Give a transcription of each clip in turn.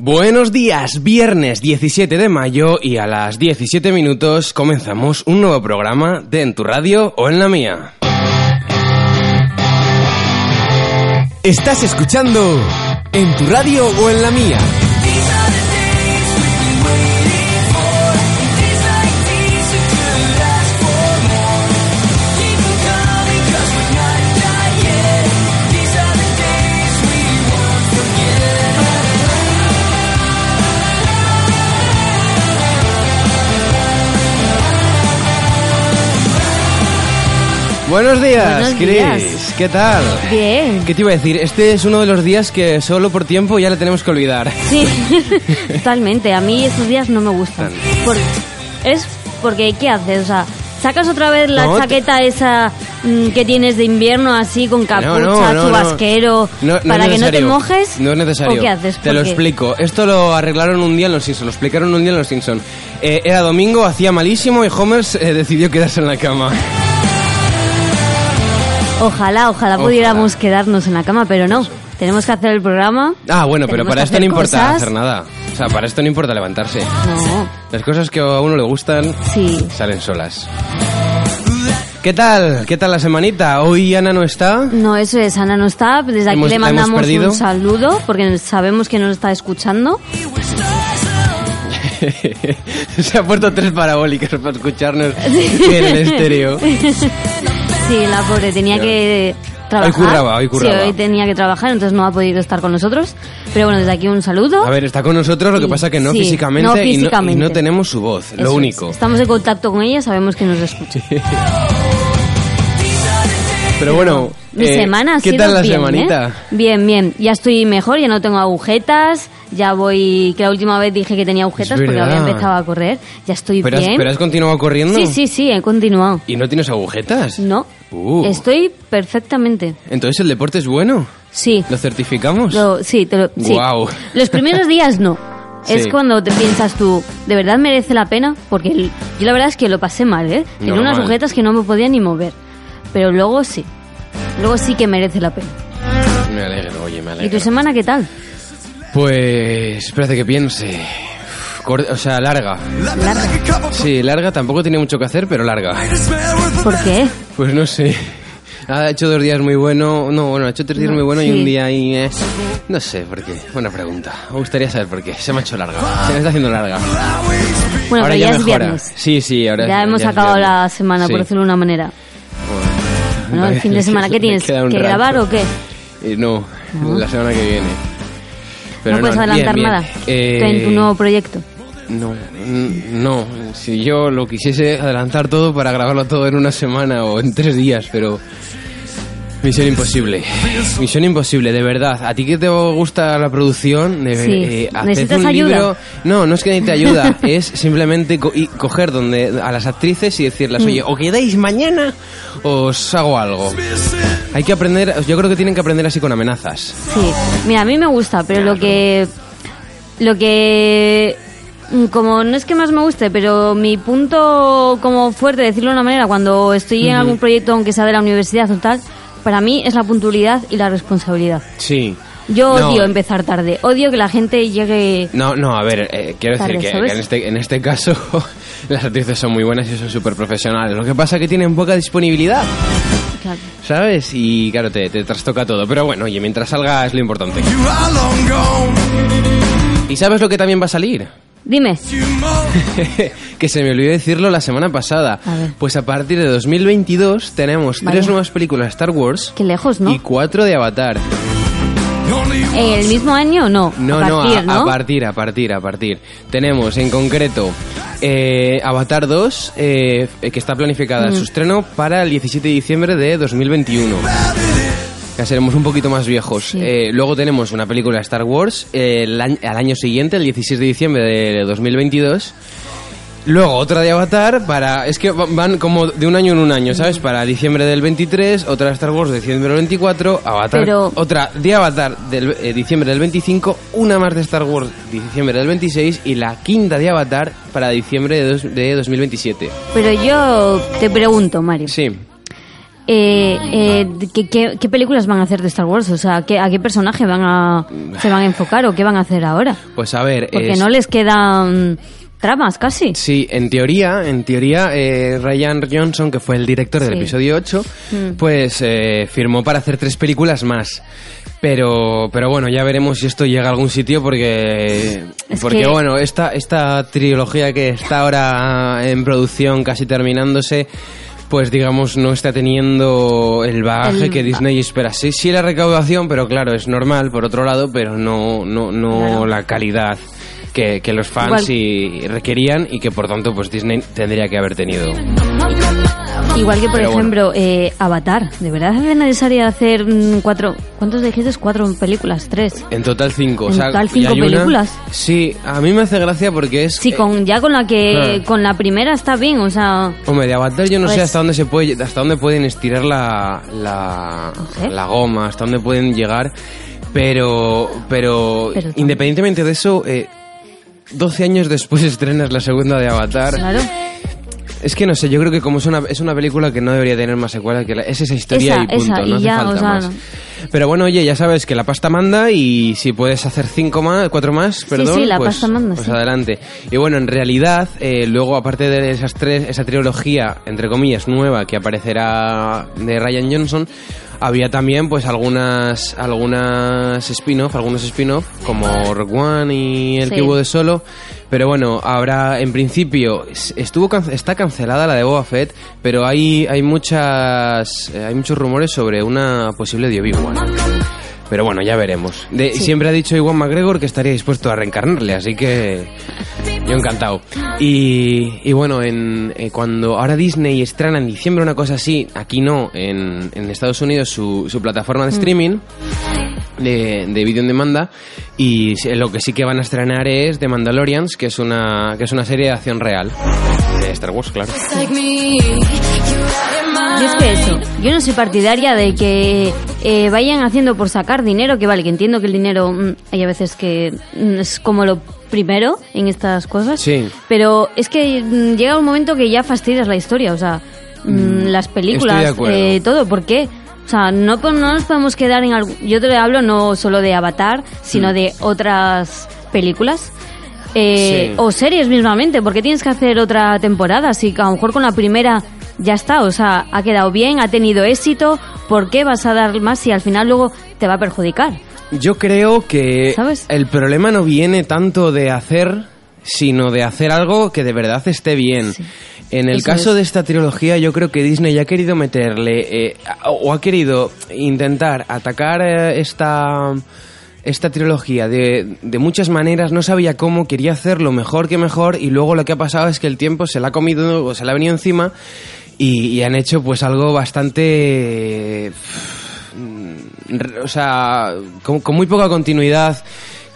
Buenos días, viernes 17 de mayo y a las 17 minutos comenzamos un nuevo programa de En tu radio o en la mía. Estás escuchando En tu radio o en la mía. Buenos días, Buenos Chris. ¿Qué tal? Bien. ¿Qué te iba a decir? Este es uno de los días que solo por tiempo ya le tenemos que olvidar. Sí, totalmente. A mí esos días no me gustan. Por- es porque, ¿qué haces? O sea, ¿sacas otra vez la No, te- chaqueta esa mm, que tienes de invierno así con capucha, no, no, chubasquero, No, no es para que no te mojes? No es necesario. ¿O qué haces? Te lo explico. Esto lo arreglaron un día en los Simpsons. Lo explicaron un día en los Simpsons. Eh, era domingo, hacía malísimo y Homer eh, decidió quedarse en la cama. Ojalá, ojalá Ojalá. pudiéramos quedarnos en la cama, pero no. Tenemos que hacer el programa. Ah, bueno, pero para esto no importa cosas. hacer nada. O sea, para esto no importa levantarse. No, Las cosas que a uno le gustan sí. salen solas. ¿Qué tal? ¿Qué tal la semanita? Hoy Ana no está. No, eso es, Ana no está. Desde aquí Hemos- le mandamos un saludo porque sabemos que nos está escuchando. Se ha puesto tres parabólicas para escucharnos en el estéreo. Sí, la pobre tenía que trabajar. curraba, hoy curraba. Sí, hoy tenía que trabajar, entonces no ha podido estar con nosotros. Pero bueno, desde aquí un saludo. A ver, está con nosotros, lo que pasa que no sí, físicamente, no y no- Y, no, físicamente. tenemos su voz, Eso lo es. único. Estamos en contacto con ella, sabemos que nos escucha. Pero bueno, Mi eh, semana ha ¿qué sido tal la bien, semanita? ¿eh? Bien, bien. Ya estoy mejor, ya no tengo agujetas. Ya voy. Que la última vez dije que tenía agujetas Es porque había empezado a correr. Ya estoy ¿Pero has, bien. pero has continuado corriendo? Sí, sí, sí, he continuado. ¿Y no tienes agujetas? No. Uh. Estoy perfectamente. Entonces el deporte es bueno. Sí. ¿Lo certificamos? Lo- sí, te lo, sí. Guau. Los primeros días no. Es Sí. cuando te piensas tú, ¿de verdad merece la pena? Porque el- yo la verdad es que lo pasé mal, ¿eh? Tenía unas sujetas que no me podía ni mover. Pero luego sí. Luego sí que merece la pena. Me alegro, oye, me ¿Y alegro. tu semana qué tal? Pues, espérate que piense. O sea, larga. Larga. Sí, larga, tampoco tiene mucho que hacer, pero larga. ¿Por qué? Pues no sé. Ha hecho dos días muy bueno. No, bueno, ha hecho tres días No, muy bueno y sí. un día ahí. eh, No sé por qué. Buena pregunta. Me gustaría saber por qué. Se me ha hecho larga. Se me está haciendo larga. Bueno, ahora pero ya, es mejora. viernes. Sí, sí, ahora Ya es- hemos es acabado la semana, Sí. por decirlo de una manera. El fin de semana, ¿qué tienes? ¿Que grabar o qué? Eh, no, No. la semana que viene. no puedes adelantar bien, bien. nada Eh, en tu nuevo proyecto. No, no. Si yo lo quisiese adelantar todo para grabarlo todo en una semana o en tres días, pero... Misión imposible. Misión imposible, de verdad. ¿A ti que te gusta la producción? De, Sí. eh, haced ¿Necesitas un ayuda? libro- No, no es que necesite ayuda. es simplemente co- y coger donde a las actrices y decirles, Mm. oye, o quedáis mañana o os hago algo. Hay que aprender, yo creo que tienen que aprender así con amenazas. Sí, mira, a mí me gusta, pero lo que. Lo que. mm, Como no es que más me guste, pero mi punto como fuerte, decirlo de una manera, cuando estoy en algún proyecto, aunque sea de la universidad o tal, para mí es la puntualidad y la responsabilidad. Sí. Yo No. odio empezar tarde, odio que la gente llegue. No, no, a ver, eh, quiero decir Tarde, que, ¿sabes? que en, este, en este caso las actrices son muy buenas y son súper profesionales. Lo que pasa es que tienen poca disponibilidad, Claro. ¿sabes? Y claro, te, te trastoca todo. Pero bueno, oye, mientras salga es lo importante. ¿Y sabes lo que también va a salir? Dime. que se me olvidó decirlo la semana pasada. A ver. Pues a partir de 2022 tenemos Vaya. tres nuevas películas de Star Wars Qué lejos, ¿no? y cuatro de Avatar. ¿En el mismo año? No. No, a no, partir, a, ¿no? a partir, a partir, a partir. Tenemos en concreto eh, Avatar 2, eh, que está planificada Mm. su estreno para el 17 de diciembre de 2021. Ya seremos un poquito más viejos. Sí. Eh, luego tenemos una película de Star Wars eh, el año- al año siguiente, el 16 de diciembre de 2022. Luego otra de Avatar para... Es que va- van como de un año en un año, ¿sabes? Para diciembre del 23, otra de Star Wars de diciembre del 24, Avatar... Pero- Otra de Avatar del eh, diciembre del 25, una más de Star Wars de diciembre del 26 y la quinta de Avatar para diciembre de, dos- de 2027. Pero yo te pregunto, Mario. Sí. Eh, eh, ¿qué, qué, qué películas van a hacer de Star Wars? O sea, ¿qué- ¿a qué personaje van a, se van a enfocar o qué van a hacer ahora? Pues a ver, Porque es- no les quedan tramas casi. Sí, en teoría, en teoría, eh, Ryan Johnson, que fue el director del Sí. episodio 8, Mm. pues eh, firmó para hacer tres películas más. Pero, pero bueno, ya veremos si esto llega a algún sitio porque, Es porque que- bueno, esta, esta trilogía que está ahora en producción, casi terminándose, pues digamos no está teniendo el bagaje El- que Disney espera. Sí, sí la recaudación, pero claro, es normal por otro lado, pero no, no, no Claro. la calidad que, que los fans y requerían y que por tanto pues Disney tendría que haber tenido. Igual que, por Pero bueno. ejemplo, eh, Avatar. ¿De verdad es necesario hacer mm, cuatro... ¿Cuántos dijiste? Cuatro películas, tres. En total cinco. o En sea, total cinco una- películas. Sí, a mí me hace gracia porque es... Sí, eh, con, ya con la que... Ah. Con la primera está bien, o sea... Hombre, de Avatar yo no sé Pues- hasta dónde se puede, hasta dónde pueden estirar la, la, goma, hasta dónde pueden llegar, pero, pero, Pero independientemente de eso, eh, 12 años después estrenas la segunda de Avatar. Claro. Es que no sé, yo creo que como es una, es una película que no debería tener más secuelas, que la- es esa historia Esa, y punto, esa, no y hace ya, falta o sea, más. no. Pero bueno, oye, ya sabes que la pasta manda y si puedes hacer cinco más, cuatro más, perdón, sí, la pues, pasta manda, pues sí. adelante. Y bueno, en realidad, eh, luego aparte de esas tres, esa trilogía, entre comillas, nueva que aparecerá de Ryan Johnson, había también pues algunas algunas spin-off, algunos spin-off como Rogue One y El Sí. hubo de solo, pero bueno, habrá en principio es- estuvo está cancelada la de Boba Fett, pero hay hay muchas eh, hay muchos rumores sobre una posible de Obi-Wan. Pero bueno, ya veremos. De- Sí. Siempre ha dicho Iwan McGregor que estaría dispuesto a reencarnarle, así que yo encantado. Y, y bueno, en, eh, cuando ahora Disney estrena en diciembre una cosa así, aquí no, en, en Estados Unidos su, su plataforma de streaming de, de vídeo en demanda y lo que sí que van a estrenar es The Mandalorians, que es una, que es una serie de acción real. De Star Wars, claro. Yo es que eso, yo no soy partidaria de que eh, vayan haciendo por sacar dinero, que vale, que entiendo que el dinero mm, hay a veces que mm, es como lo primero en estas cosas, Sí. pero es que mm, llega un momento que ya fastidias la historia, o sea, mm, las películas, eh, todo, ¿por qué? O sea, no, no nos podemos quedar en algo... Yo te hablo no solo de Avatar, Mm. sino de otras películas. eh, Sí. O series mismamente, porque tienes que hacer otra temporada. Si a lo mejor con la primera ya está, o sea, ha quedado bien, ha tenido éxito, ¿por qué vas a dar más si al final luego te va a perjudicar? Yo creo que ¿Sabes? el problema no viene tanto de hacer, sino de hacer algo que de verdad esté bien. Sí. En el Eso caso es. de esta trilogía, yo creo que Disney ya ha querido meterle, eh, o ha querido intentar atacar eh, esta, esta trilogía de, de muchas maneras, no sabía cómo, quería hacerlo mejor que mejor, y luego lo que ha pasado es que el tiempo se la ha comido, o se la ha venido encima, y, y han hecho pues algo bastante r- o sea, con, con muy poca continuidad,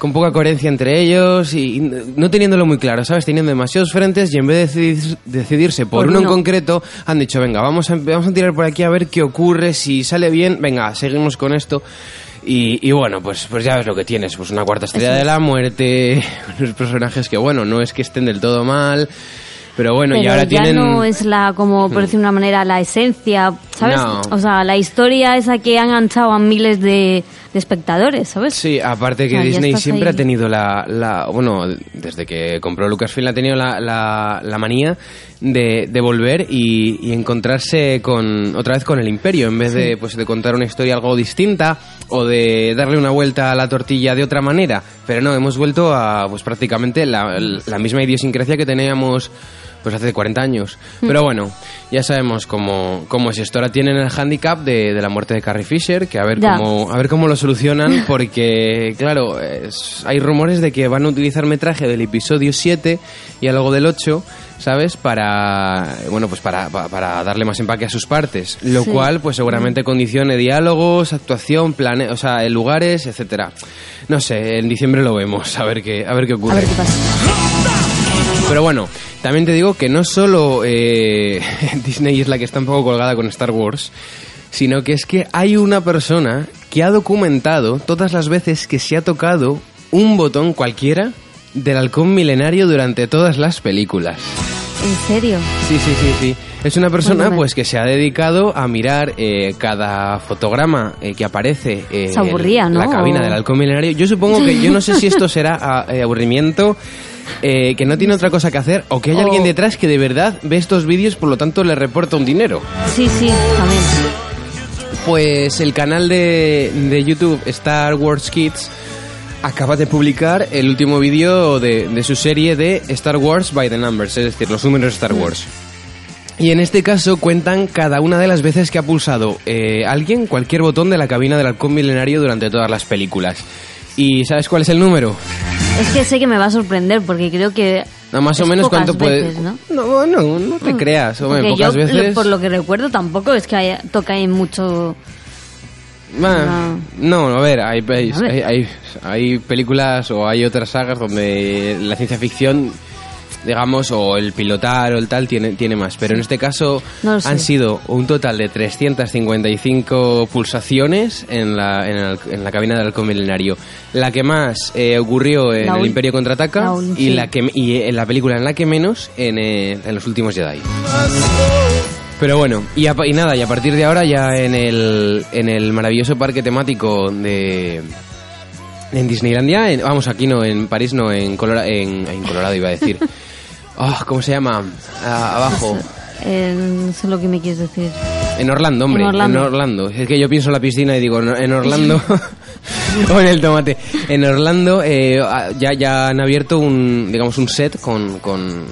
con poca coherencia entre ellos y no teniéndolo muy claro, ¿sabes? Teniendo demasiados frentes y en vez de decidir- decidirse por, Por uno en concreto, han dicho, venga, vamos a, vamos a tirar por aquí a ver qué ocurre, si sale bien, venga, seguimos con esto. Y, y bueno, pues, pues ya ves lo que tienes, pues una cuarta estrella de la muerte, unos personajes que, bueno, no es que estén del todo mal, pero bueno, y Pero ahora ya tienen... No es la, como por decir de una manera, la esencia, ¿sabes? No. O sea, la historia esa que han enganchado a miles de, de espectadores, ¿sabes? Sí, aparte que O sea, Disney siempre ahí. ha tenido la, la- bueno, desde que compró Lucasfilm ha tenido la, la, la manía de, de volver y, y encontrarse con otra vez con el Imperio en vez de pues de contar una historia algo distinta o de darle una vuelta a la tortilla de otra manera. Pero no, hemos vuelto a pues prácticamente la, la misma idiosincrasia que teníamos pues hace 40 años. Mm. Pero bueno, ya sabemos cómo, cómo es esto. Ahora tienen el handicap de, de la muerte de Carrie Fisher, que a ver Ya. cómo a ver cómo lo solucionan, porque, claro, es- hay rumores de que van a utilizar metraje del episodio 7 y algo del 8, ¿sabes? Para, bueno, pues para, pa- para darle más empaque a sus partes. Lo Sí. cual, pues seguramente condicione diálogos, actuación, plane, o sea, lugares, etcétera. No sé, en diciembre lo vemos, a ver qué, a ver qué ocurre. A ver qué pasa. Pero bueno, también te digo que no solo eh, Disney es la que está un poco colgada con Star Wars, sino que es que hay una persona que ha documentado todas las veces que se ha tocado un botón cualquiera del halcón milenario durante todas las películas. ¿En serio? Sí, sí, sí, sí. Es una persona Cuéntame. pues que se ha dedicado a mirar eh, cada fotograma eh, que aparece eh, Se aburría, en ¿no? la cabina del halcón milenario. Yo supongo que, yo no sé si esto será ah, aburrimiento, que no tiene otra cosa que hacer, o que hay alguien detrás que de verdad ve estos vídeos, por lo tanto le reporta un dinero. Sí, sí, también. Pues el canal de, de YouTube Star Wars Kids acaba de publicar el último vídeo de, de su serie de Star Wars by the Numbers, es decir, los números de Star Wars. Y en este caso cuentan cada una de las veces que ha pulsado eh, alguien cualquier botón de la cabina del halcón milenario durante todas las películas. ¿Y sabes cuál es el número? Es que sé que me va a sorprender porque creo que. No, más o menos cuánto puede... veces, ¿no? no, no, no te creas. Hombre, pocas yo, veces... por lo que recuerdo, tampoco es que haya, toca ahí mucho. Ah, no, a ver, hay, hay, A ver. hay- hay- hay películas o hay otras sagas donde la ciencia ficción, digamos, o el pilotar o el tal tiene, tiene más. Pero en este caso No han sido un total de 355 pulsaciones en la, en, el- en la cabina del halcón milenario. La que más eh, ocurrió en La el Imperio Contraataca la y, la que, y en la película en la que menos en, eh, en los últimos Jedi. Pero bueno, y, a- y nada, y a partir de ahora ya en el, en el maravilloso parque temático de... En Disneylandia, en- vamos, aquí no, en París no, en, Colora- en, en Colorado iba a decir. Ah, ¿Cómo se llama? Ah, abajo. Eh, no sé lo que me quieres decir. En Orlando, hombre. En En Orlando. Es que yo pienso en la piscina y digo, en Orlando. o en el tomate. En Orlando eh, ya, ya han abierto un, digamos, un set con, con,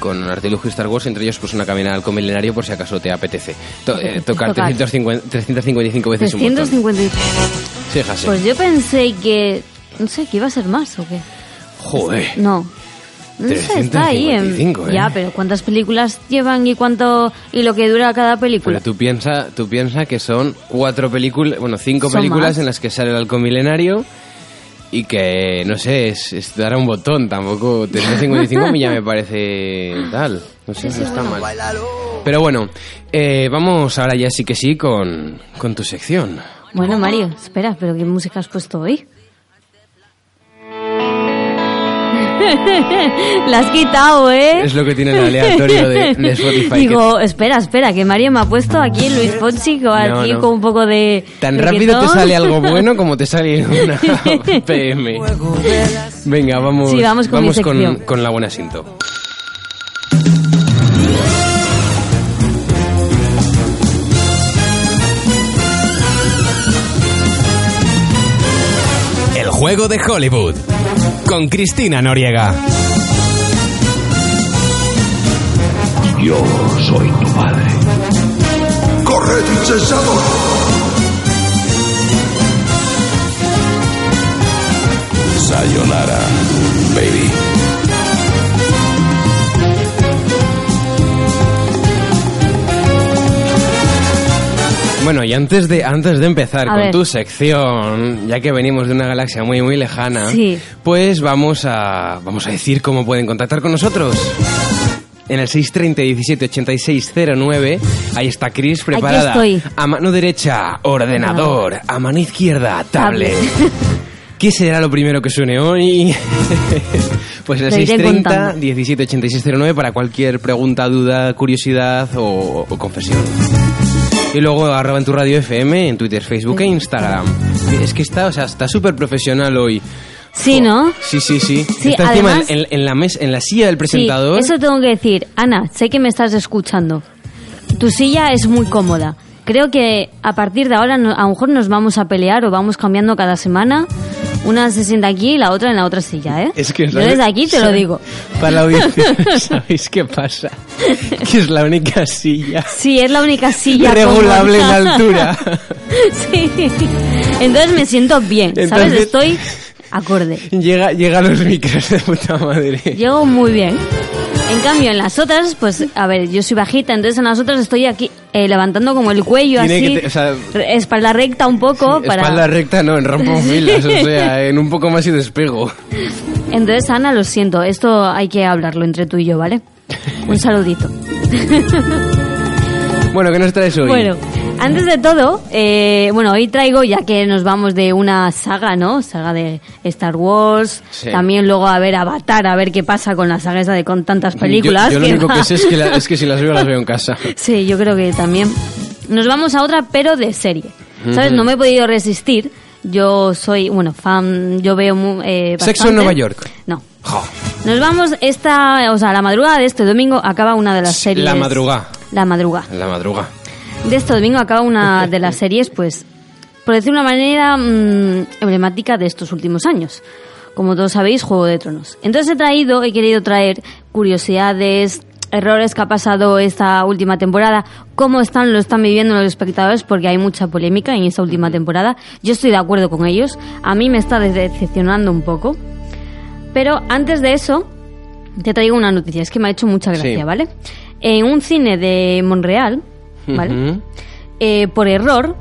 con artilugio Star Wars, entre ellos pues una cabina al milenario por si acaso te apetece. To- eh, tocar Tocar. 350 355 veces un botón. 350. Sí, Jase. Pues yo pensé que. No sé, que iba a ser más o qué. Joder. No. No sé, está ahí. En... 355, ¿eh? Ya, pero ¿cuántas películas llevan y cuánto. y lo que dura cada película? Pero tú piensa, tú piensa que son cuatro películas, bueno, cinco películas más. en las que sale el halcón milenario y que, no sé, es, es dar a un botón, tampoco 355 a mí ya me parece tal, no sé, no está mal. Pero bueno, eh, vamos ahora ya sí que sí con, con tu sección. Bueno, Mario, espera, pero ¿qué música has puesto hoy? La has quitado, ¿eh? Es lo que tiene el aleatorio de, de Spotify. que Digo, espera, espera, que Mario me ha puesto aquí Luis Fonsi No, aquí no. con un poco de. Tan de rápido te sale algo bueno como te sale una PM. Venga, vamos, Sí, vamos con la buena cinto. El juego de Hollywood. Con Cristina Noriega. Yo soy tu padre. ¡Corred, insensatos! Sayonara, baby. Bueno, y antes de, antes de empezar A con ver. tu sección, ya que venimos de una galaxia muy, muy lejana, Sí. pues vamos a, vamos a decir cómo pueden contactar con nosotros. En el 630 17 86 09, ahí está Chris preparada. estoy. A mano derecha, ordenador. A mano izquierda, tablet. Tablet. ¿Qué será lo primero que suene hoy? pues el Te iré 630 contando. 17 86 09 para cualquier pregunta, duda, curiosidad o, o confesión. Y luego arroba en tu radio FM, en Twitter, Facebook e Instagram. Es que está, o sea, está súper profesional hoy. Sí, ¿no? Sí, sí, sí. Sí, está encima en, en la mes, en la silla del presentador. Sí, eso tengo que decir. Ana, sé que me estás escuchando. Tu silla es muy cómoda. Creo que a partir de ahora a lo mejor nos vamos a pelear o vamos cambiando cada semana. Una se sienta aquí y la otra en la otra silla, ¿eh? Es que Yo desde aquí te lo digo. Para la audiencia, ¿sabéis qué pasa? Que es la única silla Sí, es la única silla regulable en cómoda. altura. sí. Entonces me siento bien, ¿sabes? Entonces- Estoy acorde. Llega, llega a los micros de puta madre. Llego muy bien. En cambio, en las otras, pues, a ver, yo soy bajita, entonces en las otras estoy aquí eh, levantando como el cuello Tiene así, que te- o sea, re- espalda recta un poco para... Espalda recta, no, en rompofilas, o sea, en un poco más y despego. Entonces, Ana, lo siento, esto hay que hablarlo entre tú y yo, ¿vale? Un saludito. Bueno, ¿qué nos traes hoy? Bueno, Antes de todo, eh, bueno, hoy traigo, ya que nos vamos de una saga, ¿no? Saga de Star Wars, Sí. también luego a ver Avatar, a ver qué pasa con la saga esa de con tantas películas. Yo, yo lo único va- que sé es que, la- es que si las veo, las veo en casa. Sí, yo creo que también. Nos vamos a otra, pero de serie. ¿Sabes? No me he podido resistir. Yo soy, bueno, fan, yo veo eh, Sexo en. Nueva York. No. Nos vamos esta, o sea, la madrugada de este domingo acaba una de las series. La madrugada. La madrugada. la madruga. De este domingo acaba una de las series, pues, por decir una manera mm, emblemática de estos últimos años. Como todos sabéis, Juego de Tronos. Entonces he traído, he querido traer curiosidades, errores que ha pasado esta última temporada, cómo están, lo están viviendo los espectadores, porque hay mucha polémica en esta última temporada. Yo estoy de acuerdo con ellos. A mí me está decepcionando un poco. Pero antes de eso, te traigo una noticia, es que me ha hecho mucha gracia, Sí. ¿vale? En un cine de Monreal, Eh, por error,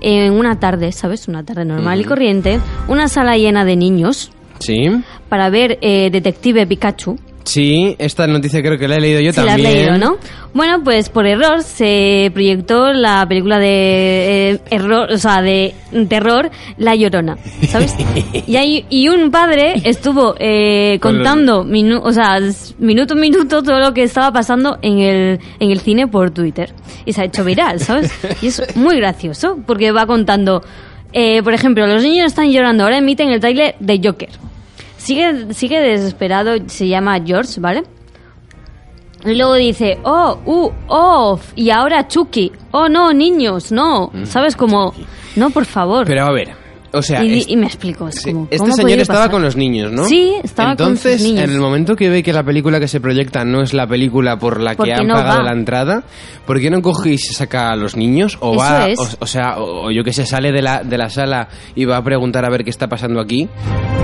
en una tarde, ¿sabes? Una tarde normal y corriente, una sala llena de niños Sí. para ver eh, Detective Pikachu. Sí, esta noticia creo que la he leído yo la también. has leído, ¿no? Bueno, pues por error se proyectó la película de eh, error, o sea, de terror, La Llorona, ¿sabes? y, hay, y un padre estuvo eh, contando, minu- o sea, minuto a minuto todo lo que estaba pasando en el, en el cine por Twitter. Y se ha hecho viral, ¿sabes? Y es muy gracioso, porque va contando, eh, por ejemplo, los niños están llorando, ahora emiten el tráiler de Joker. Sigue, sigue desesperado, se llama George, ¿vale? Y luego dice, oh, uh, oh, y ahora Chucky. Oh, no, niños, no. ¿Sabes cómo? No, por favor. Mm. Pero a ver, o sea... y, es- y me explico. Es sí, como, este ¿cómo ha señor estaba pasar? con los niños, ¿no? Sí, estaba con sus Entonces, niños. en el momento que ve que la película que se proyecta no es la película por la ¿Por que han no pagado va? la entrada, ¿por qué no coge y se saca a los niños? O Eso va, o, o sea, o, o yo que sé, sale de la, de la sala y va a preguntar a ver qué está pasando aquí.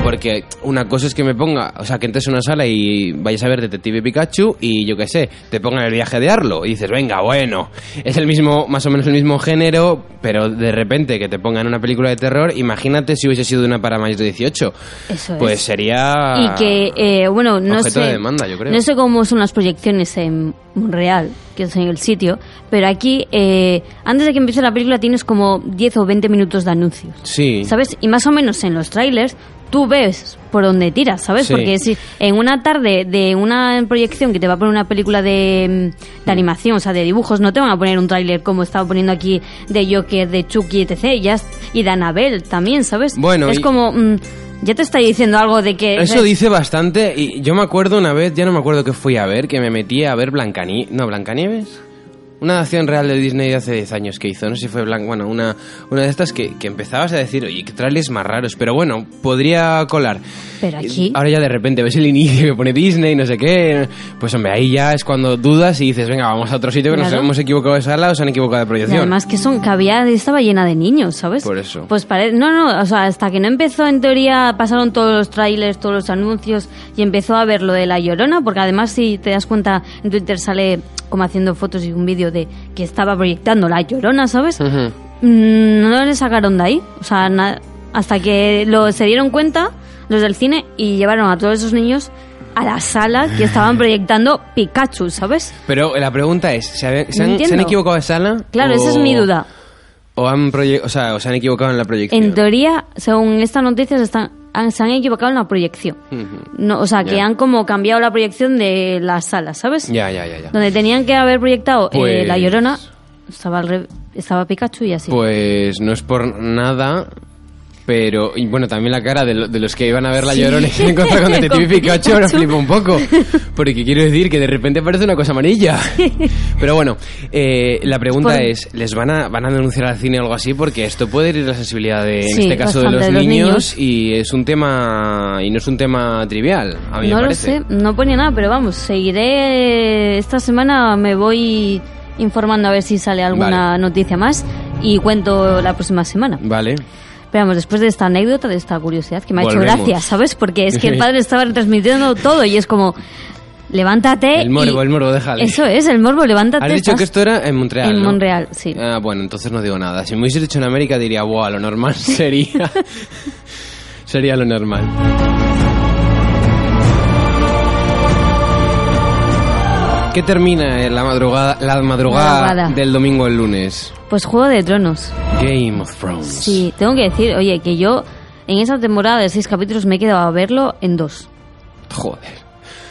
Porque una cosa es que me ponga, o sea, que entres a una sala y vayas a ver Detective Pikachu y yo qué sé, te pongan el viaje de Arlo y dices, venga, bueno, es el mismo, más o menos el mismo género, pero de repente que te pongan una película de terror, imagínate si hubiese sido una para mayores de 18. Eso Pues es. sería... Y que, eh, bueno, no sé. de demanda, yo creo. No sé cómo son las proyecciones en Monreal, que es en el sitio, pero aquí, eh, antes de que empiece la película, tienes como 10 o 20 minutos de anuncios. Sí. ¿Sabes? Y más o menos en los trailers tú ves por dónde tiras, ¿sabes? Sí. Porque si en una tarde de una proyección que te va a poner una película de, mm, de animación, o sea, de dibujos, no te van a poner un tráiler como estaba poniendo aquí de Joker, de Chucky, etc. Y, ya, y de Annabelle también, ¿sabes? Bueno, Es y- como... mm, ya te está diciendo algo de que... Eso dice bastante y yo me acuerdo una vez, ya no me acuerdo qué fui a ver, que me metí a ver Blancanieves, no, Blancanieves. Una acción real de Disney de hace 10 años que hizo, no sé si fue Blanc, bueno, una, una de estas que, que empezabas a decir, oye, qué trailers más raros, pero bueno, podría colar. Pero aquí... Ahora ya de repente ves el inicio que pone Disney, no sé qué, pues hombre, ahí ya es cuando dudas y dices, venga, vamos a otro sitio que nos hemos equivocado de sala o se han equivocado de Y proyección. además que son que había estaba llena de niños, ¿sabes? Por eso. Pues no, no, o sea, hasta que no empezó en teoría pasaron todos los trailers, todos los anuncios y empezó a ver lo de la Llorona, porque además si te das cuenta en Twitter sale como haciendo fotos y un vídeo de que estaba proyectando la Llorona, ¿sabes? Mm, no le sacaron de ahí, o sea, hasta que lo se dieron cuenta los del cine y llevaron a todos esos niños a la sala que estaban proyectando Pikachu, ¿sabes? Pero la pregunta es, ¿se, habían- se han, se han equivocado de sala? Claro, esa es o- mi duda. O, han o, sea, o se han equivocado en la proyección. En teoría, según estas noticias, están, han- se han equivocado en la proyección. Ujú. No, o sea, que Ya. han como cambiado la proyección de la sala, ¿sabes? Ya, ya, ya. Donde tenían que haber proyectado eh, Pues- La Llorona, estaba, estaba Pikachu y así. Pues no es por nada, pero... Y bueno, también la cara de, lo- de los que iban a ver La Llorona y se han encontrado con Detective Pikachu ahora flipa un poco. Porque quiero decir que de repente parece una cosa amarilla. Pero bueno, eh, la pregunta Por- es, ¿les van a, van a denunciar al cine o algo así? Porque esto puede herir la sensibilidad de, en Sí, este caso, de los, de los niños, niños. y es un tema... Y no es un tema trivial, a mí no me lo sé, no ponía nada, pero vamos, seguiré. Esta semana me voy informando a ver si sale alguna Vale. noticia más y cuento la próxima semana. Vale. Pero vamos, después de esta anécdota, de esta curiosidad que me ha Volvemos. hecho gracia, ¿sabes? Porque es que el padre estaba retransmitiendo todo y es como, levántate. El morbo, y- el morbo, déjale. Eso es, el morbo, levántate. Has dicho estás que esto era en Montreal, En ¿no? Montreal, sí. Ah, bueno, entonces no digo nada. Si me hubiese dicho en América diría, wow, lo normal sería... sería lo normal. ¿Qué termina en la madrugada, la madrugada Madrugada. del domingo al lunes? Pues Juego de Tronos. Game of Thrones. Sí, tengo que decir, oye, que yo en esa temporada de seis capítulos me he quedado a verlo en dos. Joder.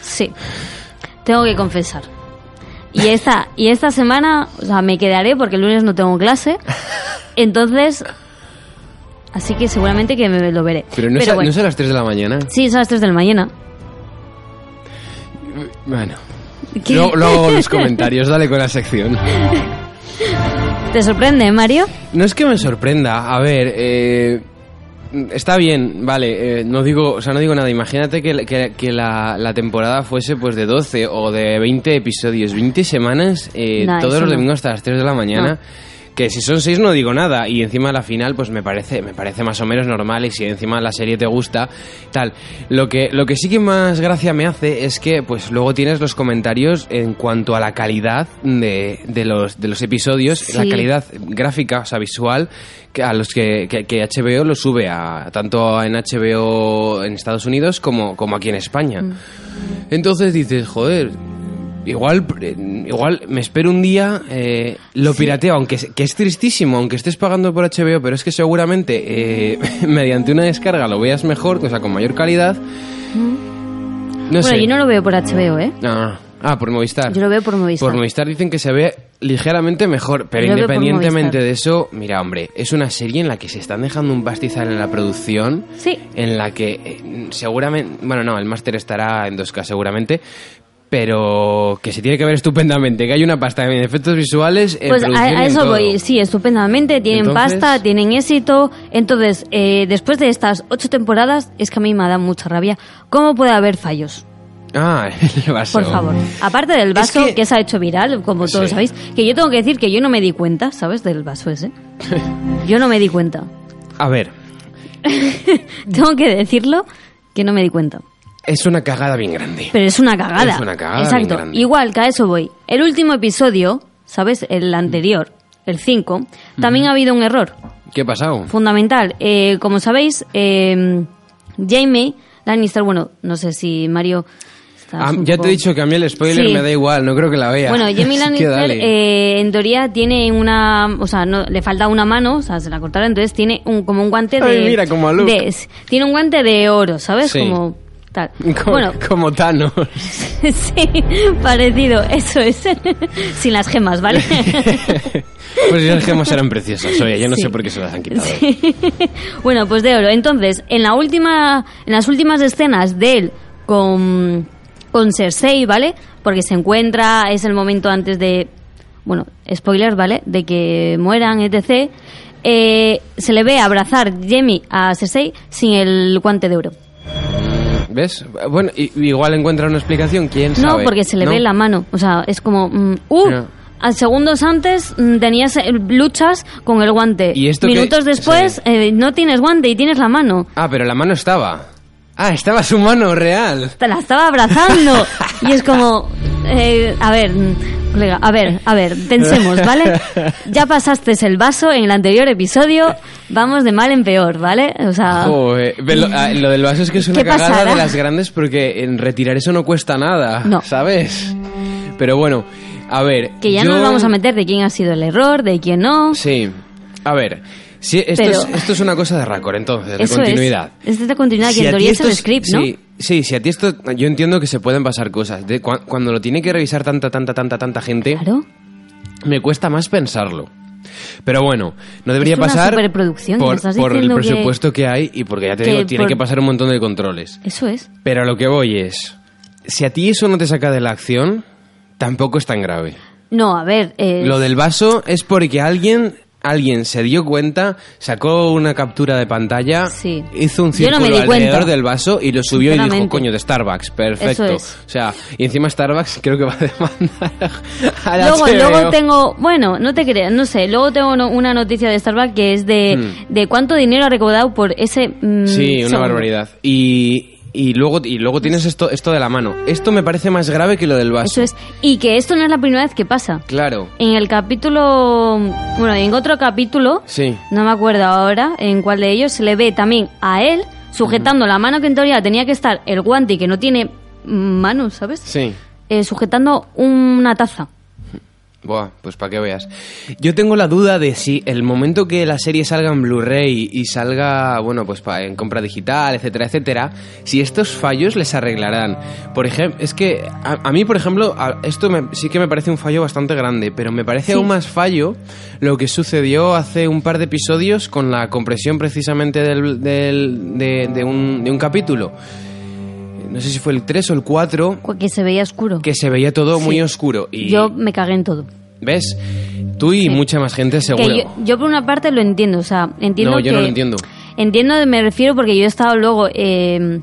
Sí, tengo que confesar. Y esta, y esta semana, o sea, me quedaré porque el lunes no tengo clase. Entonces, así que seguramente que me lo veré. Pero no, es, a- bueno. no es a las 3 de la mañana. Sí, son las 3 de la mañana. Bueno. Luego, luego los comentarios, dale con la sección. ¿Te sorprende, Mario? No es que me sorprenda, a ver, eh, está bien, vale, eh, no digo, o sea, no digo nada, imagínate que, que- que la, la temporada fuese pues de 12 o de 20 episodios, 20 semanas, eh, No, todos los no. domingos hasta las 3 de la mañana. Que si son 6 no digo nada. Y encima la final pues me parece me parece más o menos normal. Y si encima la serie te gusta tal. Lo que lo que sí que más gracia me hace es que pues luego tienes los comentarios en cuanto a la calidad de, de los de los episodios. La calidad gráfica, o sea, visual, que a los que, que- que HBO lo sube a tanto en HBO en Estados Unidos como, como aquí en España. Mm. Entonces dices, joder, igual, eh, igual me espero un día, eh, lo pirateo, aunque que es tristísimo, aunque estés pagando por HBO, pero es que seguramente eh, mediante una descarga lo veas mejor, o sea, con mayor calidad. No bueno, sé. yo no lo veo por HBO, ¿eh? No. Ah, por Movistar. Yo lo veo por Movistar. Por Movistar dicen que se ve ligeramente mejor, pero Yo independientemente de eso, mira, hombre, es una serie en la que se están dejando un pastizal en la producción, Sí. en la que eh, seguramente, bueno, no, el máster estará en 2K seguramente, pero que se tiene que ver estupendamente, que hay una pasta en efectos visuales, en Pues a, eso voy, sí, estupendamente, tienen Entonces- pasta, tienen éxito. Entonces, eh, después de estas ocho temporadas, es que a mí me da mucha rabia. ¿Cómo puede haber fallos? Ah, el vaso. Por favor. Aparte del vaso que- que... se ha hecho viral, como todos Sí. sabéis, que yo tengo que decir que yo no me di cuenta, ¿sabes? Del vaso ese. Yo no me di cuenta. A ver, Tengo que decirlo que no me di cuenta. Es una cagada bien grande. Pero es una cagada. Es una cagada Exacto. bien grande. Igual que a eso voy. El último episodio, ¿sabes? El anterior, el 5, también ha habido un error ¿Qué ha pasado? fundamental. Eh, como sabéis, eh, Jamie Lannister, bueno, no sé si Mario... Ah, ya te he dicho que a mí el spoiler Sí. me da igual, no creo que la vea. Bueno, Jamie Lannister, eh, en teoría, tiene una. O sea, no, le falta una mano, o sea, se la cortaron, entonces tiene un, como un guante de. Ay, mira, como a Luke. de- tiene un guante de oro, ¿sabes? Sí. Como. Tal. Como, Bueno, como Thanos. sí, parecido, eso es. Sin las gemas, ¿vale? pues esas gemas eran preciosas. Oye, yo no Sí. sé por qué se las han quitado. bueno, pues de oro. Entonces, en la última, en las últimas escenas de él con, con Cersei, ¿vale? Porque se encuentra, es el momento antes de, bueno, spoiler, ¿vale? De que mueran, etc. eh, se le ve abrazar Jamie a Cersei sin el guante de oro. ¿Ves? Bueno, igual encuentra una explicación, quién No, sabe. porque se le ¿No? ve la mano. O sea, es como, mm, ¡uh! No. A segundos antes mm, tenías eh, luchas con el guante. ¿Y esto? Minutos después Sí. eh, no tienes guante y tienes la mano. Ah, pero la mano estaba. Ah, estaba su mano real. te la estaba abrazando. Y es como, eh, a ver, colega, a ver, a ver, pensemos, ¿vale? Ya pasaste el vaso en el anterior episodio, vamos de mal en peor, ¿vale? O sea, Joder, lo, ah, lo del vaso es que es una ¿Qué cagada pasará? de las grandes porque en retirar eso no cuesta nada, No. ¿sabes? Pero bueno, a ver. que ya yo- nos vamos a meter de quién ha sido el error, de quién no. Sí. A ver, si esto, Pero- es, esto es una cosa de Racor, entonces, de continuidad. es. Es de continuidad, Si que en teoría es esto script, ¿no? Sí, sí, si a ti esto... Yo entiendo que se pueden pasar cosas. De, cua- cuando lo tiene que revisar tanta, tanta, tanta, tanta gente, Claro. me cuesta más pensarlo. Pero bueno, no debería Es una pasar por, por el que- presupuesto que... hay y porque ya te digo, tiene por- que pasar un montón de controles. Eso es. Pero a lo que voy es, si a ti eso no te saca de la acción, tampoco es tan grave. No, a ver. Lo del vaso es porque alguien alguien se dio cuenta, sacó una captura de pantalla, Sí. hizo un no círculo alrededor cuenta. del vaso y lo subió y dijo, coño, de Starbucks, perfecto. Es. O sea, y encima Starbucks creo que va a demandar a la Luego, luego tengo, bueno, no te creas, no sé, luego tengo una noticia de Starbucks que es de, de cuánto dinero ha recaudado por ese... mm, Hmm. Sí, una barbaridad. Y, y luego y luego tienes esto esto de la mano. Esto me parece más grave que lo del vaso. Eso es. Y que esto no es la primera vez que pasa. Claro. En el capítulo, bueno, en otro capítulo, Sí. no me acuerdo ahora en cuál de ellos, se le ve también a él sujetando la mano que en teoría tenía que estar el guante y que no tiene mano, ¿sabes? Sí. eh, sujetando una taza. Buah, pues para que veas. Yo tengo la duda de si el momento que la serie salga en Blu-ray y salga, bueno, pues pa- en compra digital, etcétera, etcétera, si estos fallos les arreglarán. Por ejemplo, es que a, a mí, por ejemplo, a- esto me- sí que me parece un fallo bastante grande, pero me parece aún más fallo lo que sucedió hace un par de episodios con la compresión precisamente del, del- de, de un, de un capítulo. No sé si fue el 3 o el 4, Que se veía oscuro. que se veía todo muy oscuro. Y, Yo me cagué en todo. ¿Ves? Tú y Sí. mucha más gente seguro. Que yo, yo por una parte lo entiendo, o sea, entiendo No, yo que... no lo entiendo. Entiendo, me refiero porque yo he estado luego eh,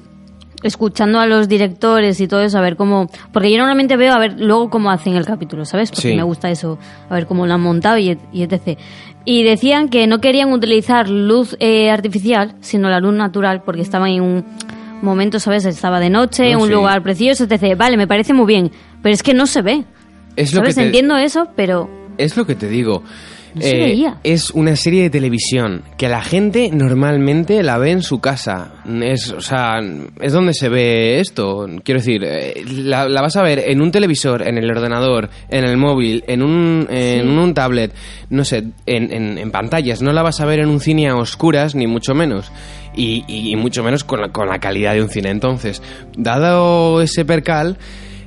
escuchando a los directores y todo eso, a ver cómo... Porque yo normalmente veo a ver luego cómo hacen el capítulo, ¿sabes? Porque Sí. me gusta eso, a ver cómo lo han montado y, y etc. Y decían que no querían utilizar luz eh, artificial, sino la luz natural, porque estaban en un momento, ¿sabes? Estaba de noche, No, un sí. lugar precioso, etc. Vale, me parece muy bien, pero es que no se ve. Es lo ¿Sabes? que te- Entiendo eso, pero... Es lo que te digo. Eh, No se veía. es una serie de televisión que la gente normalmente la ve en su casa. Es, o sea, es donde se ve esto. Quiero decir, eh, la, la vas a ver en un televisor, en el ordenador, en el móvil, en un, en un tablet, no sé, en, en- en pantallas. No la vas a ver en un cine a oscuras, ni mucho menos. Y, y mucho menos con la, con la calidad de un cine. Entonces, dado ese percal,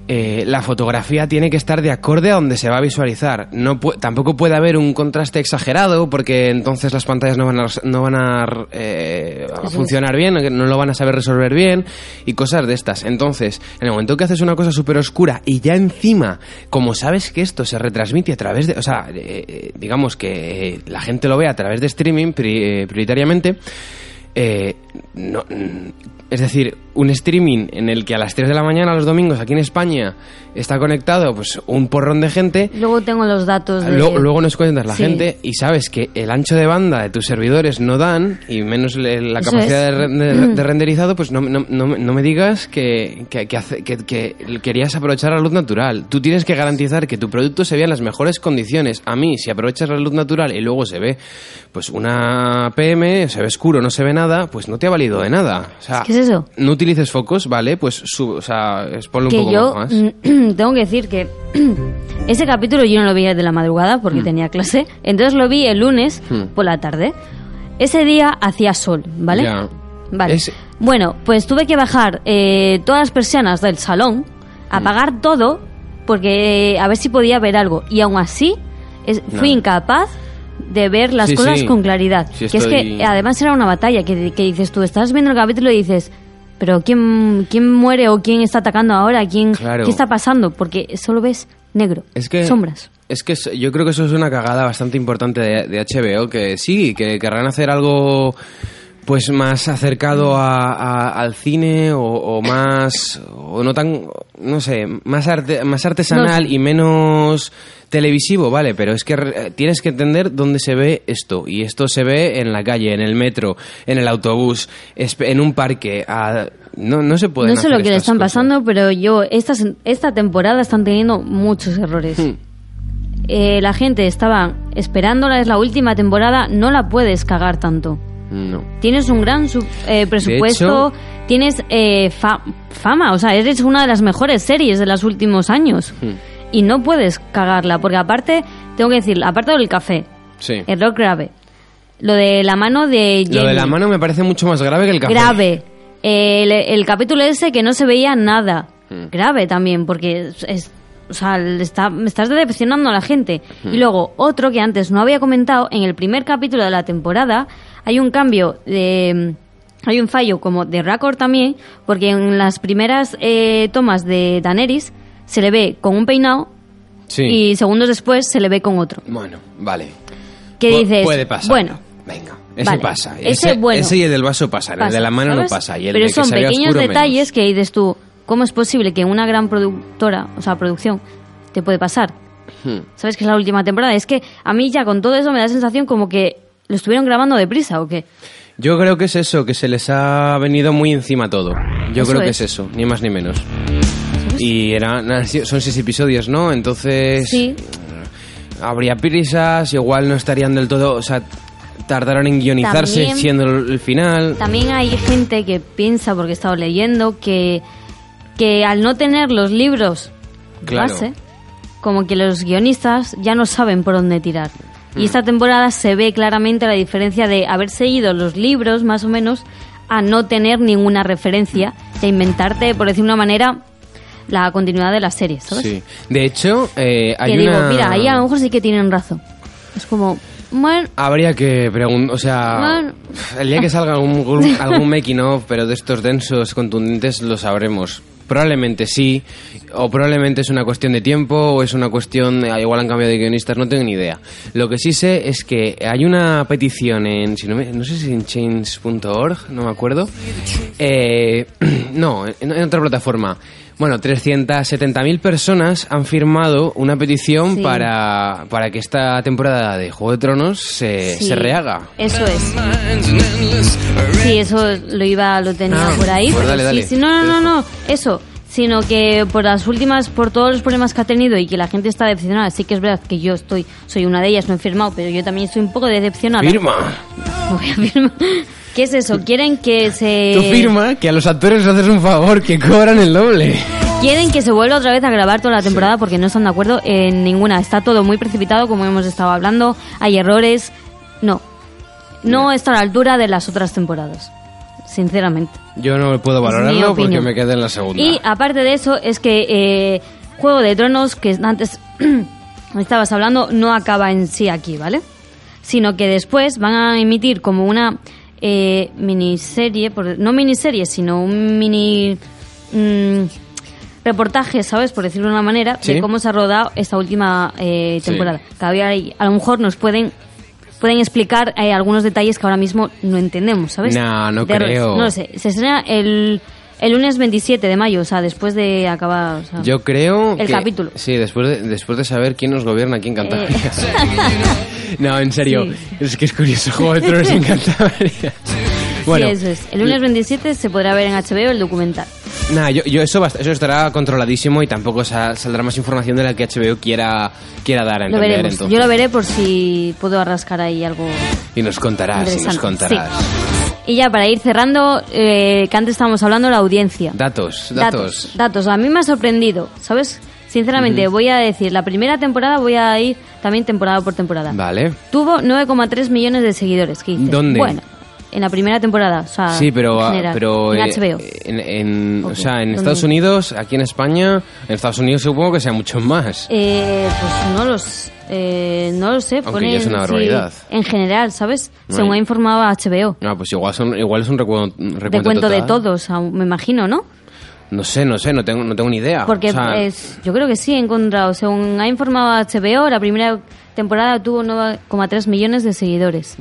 eh, la fotografía tiene que estar de acorde a donde se va a visualizar. No pu- tampoco puede haber un contraste exagerado porque entonces las pantallas no van a, no van a, eh, a funcionar bien, no lo van a saber resolver bien y cosas de estas. Entonces, en el momento que haces una cosa súper oscura y ya encima, como sabes que esto se retransmite a través de, o sea, eh, eh, digamos que la gente lo ve a través de streaming pri- eh, prioritariamente, eh, no, mm, es decir, un streaming en el que a las 3 de la mañana los domingos aquí en España está conectado pues un porrón de gente, Luego tengo los datos de... Luego, luego nos cuentas la Sí. gente y sabes que el ancho de banda de tus servidores no dan y menos la Eso capacidad de, de- de renderizado, pues no, no- no me- digas que, que, que hace- que- que querías aprovechar la luz natural. Tú tienes que garantizar que tu producto se vea en las mejores condiciones. A mí, si aprovechas la luz natural y luego se ve pues una PM, se ve oscuro, no se ve nada, pues no te ha valido de nada. O sea, ¿Qué es eso? No utilices focos, ¿vale? Pues sub- o sea, un que poco yo más. tengo que decir que ese capítulo yo no lo vi de la madrugada porque tenía clase, entonces lo vi el lunes Hmm. por la tarde. Ese día hacía sol, ¿vale? Ya. Vale. Es- Bueno, pues tuve que bajar eh, todas las persianas del salón, apagar todo, porque a ver si podía ver algo. Y aún así, es- fui incapaz de ver las Sí, cosas sí. con claridad. Sí, que es que además era una batalla, que, que dices tú, estás viendo el capítulo y dices, pero ¿quién, quién muere o quién está atacando ahora? ¿Quién, Claro. ¿Qué está pasando? Porque solo ves negro, Es que sombras. Es que yo creo que eso es una cagada bastante importante de, de HBO, que sí, que querrán hacer algo pues más acercado a- a- al cine o, o más o no tan no sé más arte- más artesanal No y menos televisivo vale pero es que re- tienes que entender dónde se ve esto y esto se ve en la calle en el metro en el autobús en un parque a- no no se puede No sé lo que le están pasando, pero yo, esta, esta temporada están teniendo muchos errores. Hmm. Eh, la gente estaba esperándola, es la última temporada, no la puedes cagar tanto. No Tienes un gran sub- eh, presupuesto, hecho- tienes eh, fa- fama, o sea, eres una de las mejores series de los últimos años. Hmm. Y no puedes cagarla, porque aparte, tengo que decir, aparte del café, sí error grave. Lo de la mano de lo de la mano me parece mucho más grave que el café grave. El, el capítulo ese que no se veía nada. Hmm. Grave también, porque es, es- o sea, le está, me estás decepcionando a la gente. Y luego, otro que antes no había comentado, en el primer capítulo de la temporada hay un cambio de... Hay un fallo como de récord también, porque en las primeras eh, tomas de Daenerys se le ve con un peinado sí y segundos después se le ve con otro. Bueno, vale. ¿Qué Pu- dices? Puede pasar. Bueno, Venga, ese Vale. pasa. Ese, bueno. ese y el del vaso pasa. El de la mano ¿sabes? no pasa. Y el Pero de son pequeños oscuro, detalles menos. que dices tú, ¿cómo es posible que una gran productora, o sea, producción, te puede pasar? Hmm. ¿Sabes que es la última temporada? Es que a mí ya con todo eso me da sensación como que lo estuvieron grabando deprisa o qué. Yo creo que es eso, que se les ha venido muy encima todo. Yo Eso creo que es. es eso, ni más ni menos. Y era, na- son seis episodios, ¿no? Entonces Sí, habría prisas, igual no estarían del todo, o sea, tardaron en guionizarse También- siendo el final. también hay gente que piensa, porque he estado leyendo, que, que al no tener los libros Claro. base, como que los guionistas ya no saben por dónde tirar. Mm. Y esta temporada se ve claramente la diferencia de haber seguido los libros, más o menos, a no tener ninguna referencia, de inventarte, por decir una manera, la continuidad de la serie, ¿sabes? Sí. De hecho, eh, hay que digo, una... mira, ahí a lo mejor sí que tienen razón. Es como, bueno, Habría que preguntar, o sea, Bueno. el día que salga algún, algún making of, pero de estos densos, contundentes, lo sabremos. Probablemente sí, o probablemente es una cuestión de tiempo, o es una cuestión, eh, igual han cambiado de guionistas, no tengo ni idea. Lo que sí sé es que hay una petición en, si no, me- no sé si en change.org, no me acuerdo, eh, no, en, en otra plataforma. Bueno, 370.000 personas han firmado una petición Sí. para, para que esta temporada de Juego de Tronos se, sí, se rehaga. Eso es. Sí, eso lo iba, lo tenía Ah, por ahí. pues dale, dale. sí, no, no, no, no, eso. Sino que por las últimas, por todos los problemas que ha tenido y que la gente está decepcionada, sí que es verdad que yo estoy, soy una de ellas, no he firmado, pero yo también estoy un poco decepcionada. Firma. Voy a firmar. ¿Qué es eso? Quieren que se... Tú firma que a los actores les haces un favor, que cobran el doble. Quieren que se vuelva otra vez a grabar toda la temporada porque no están de acuerdo en ninguna. Está todo muy precipitado, como hemos estado hablando. Hay errores. No. No está a la altura de las otras temporadas. Sinceramente. Yo no puedo valorarlo porque me quedé en la segunda. Y aparte de eso, es que eh, Juego de Tronos, que antes estabas hablando, no acaba en sí aquí, ¿vale? Sino que después van a emitir como una eh, miniserie, por- no miniserie, sino un mini mm, reportaje, ¿sabes? Por decirlo de una manera, Sí. de cómo se ha rodado esta última eh, Sí. temporada. Que había ahí- a lo mejor nos pueden pueden explicar eh, algunos detalles que ahora mismo no entendemos, ¿sabes? No, no De- creo. No lo sé. Se estrena el, el lunes 27 de mayo, o sea, después de acabar. o sea, Yo creo El que- capítulo. Sí, después de, después de saber quién nos gobierna aquí en Cantabria. Eh. no, en serio. Sí. Es que es curioso Juego de Tronos en Cantabria. Bueno, sí, eso es. El lunes 27 se podrá ver en HBO el documental. Nada, yo, yo eso, eso estará controladísimo y tampoco sa- saldrá más información de la que HBO quiera, quiera dar a Lo entender. veremos. entonces. Yo lo veré por si puedo arrascar ahí algo Y nos contarás, y nos contarás. Sí. Y ya para ir cerrando, eh, que antes estábamos hablando de la audiencia. Datos, datos. datos. Datos. A mí me ha sorprendido, ¿sabes? Sinceramente, voy a decir, la primera temporada voy a ir también temporada por temporada. Vale. Tuvo 9,3 millones de seguidores. ¿Qué dices? ¿Dónde? Bueno, en la primera temporada, o sea, Sí, pero, en, ah, general, pero en eh, HBO. en, en- o sea, en ¿dónde? Estados Unidos, aquí en España, en Estados Unidos supongo que sea mucho más. Eh, pues no los, eh, no lo sé. Aunque ponen, ya es una sí, barbaridad. en general, ¿sabes? Según ha informado HBO. Ah, pues igual, son, igual es un recuento, De cuento de todos, me imagino, ¿no? No sé, no sé, no tengo, no tengo ni idea. Porque O sea, es, yo creo que sí he encontrado. Según ha informado HBO, la primera temporada tuvo 9,3 millones de seguidores.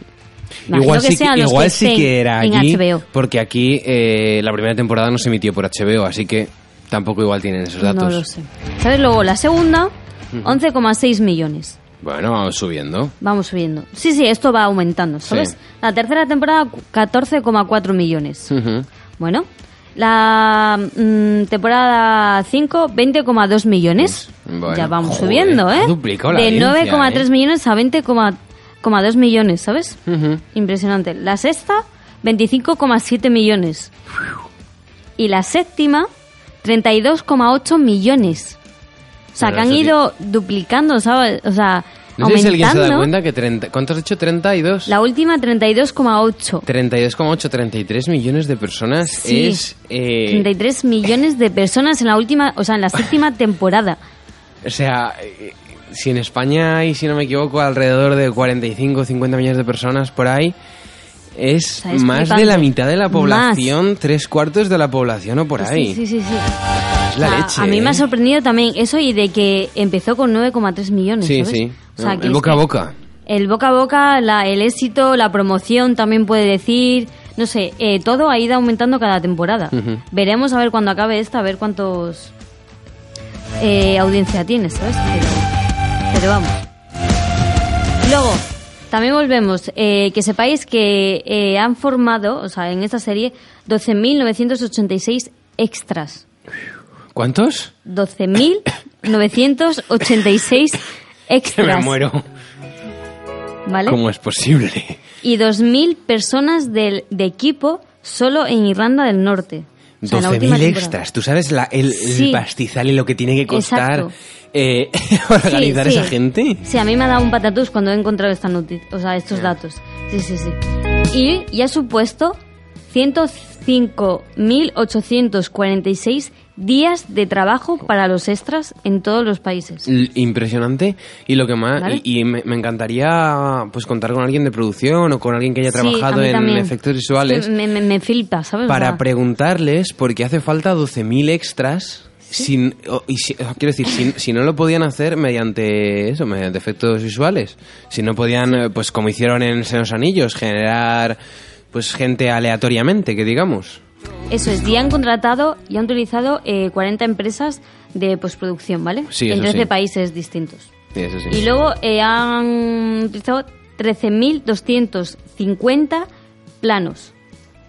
Imagino igual que sí, sean igual que sí que era allí, HBO. porque aquí eh, la primera temporada no se emitió por HBO, así que tampoco igual tienen esos datos. No lo sé. ¿Sabes? Luego, la segunda, 11,6 millones. Bueno, vamos subiendo. Vamos subiendo. Sí, sí, esto va aumentando, ¿sabes? Sí. La tercera temporada, 14,4 millones. Bueno. La mm, temporada 5, 20,2 millones. Bueno, ya vamos joder, subiendo, ¿eh? ha duplicado la De audiencia, 9,3 ¿eh? millones a 20,2 millones, ¿sabes? Ujú. Impresionante. La sexta, 25,7 millones. Y la séptima, 32,8 millones. O sea, Pero que han ido duplicando, ¿sabes? O sea, No sé si alguien se da cuenta que 30, ¿cuánto has dicho? 32. La última, 32,8. 32,8, 33 millones de personas Sí. es... eh, 33 millones de personas en la última, o sea, en la séptima temporada. o sea, eh, si en España hay, si no me equivoco, alrededor de 45 o 50 millones de personas por ahí, es, sea, es más de la mitad de la Más. población, tres cuartos de la población o por ahí. Sí, sí, sí. sí. Es la O sea, leche. A mí me ha ¿eh? sorprendido también eso y de que empezó con 9,3 millones. Sí, ¿sabes? sí. O sea, No, que el boca a boca. El boca a boca, la, el éxito, la promoción también puede decir. No sé, eh, todo ha ido aumentando cada temporada. Veremos a ver cuando acabe esta, a ver cuántos eh, audiencia tiene, ¿sabes? Pero, pero vamos. Luego, también volvemos. eh, que sepáis que eh, han formado, o sea, en esta serie, 12.986 extras. ¿Cuántos? 12.986 Que extras. me muero. ¿Vale? ¿Cómo es posible? Y 2.000 personas del, de equipo solo en Irlanda del Norte. O sea, en la última 12.000 temporada. extras. ¿Tú sabes la- el, pastizal y lo que tiene que costar eh, organizar Sí, sí. esa gente? Sí, a mí me ha dado un patatús cuando he encontrado esta o sea, estos datos. Sí, sí, sí. Y, y ha supuesto 105.846 días de trabajo para los extras en todos los países. L- Impresionante. Y lo que más. ¿Vale? Y, y me, me encantaría pues contar con alguien de producción o con alguien que haya Sí, trabajado en también. efectos visuales Me, me, me flipa, ¿sabes? O para sea, preguntarles porque hace falta 12.000 extras. Sin, o- y si- o quiero decir, si, si no lo podían hacer mediante eso, mediante efectos visuales, si no podían, eh, pues como hicieron en los Anillos, generar pues gente aleatoriamente, que digamos. Eso es, y han contratado y han utilizado eh, 40 empresas de postproducción, ¿vale? Sí, en eso 13 sí. países distintos. Sí, eso sí. Y luego eh, han utilizado 13.250 planos,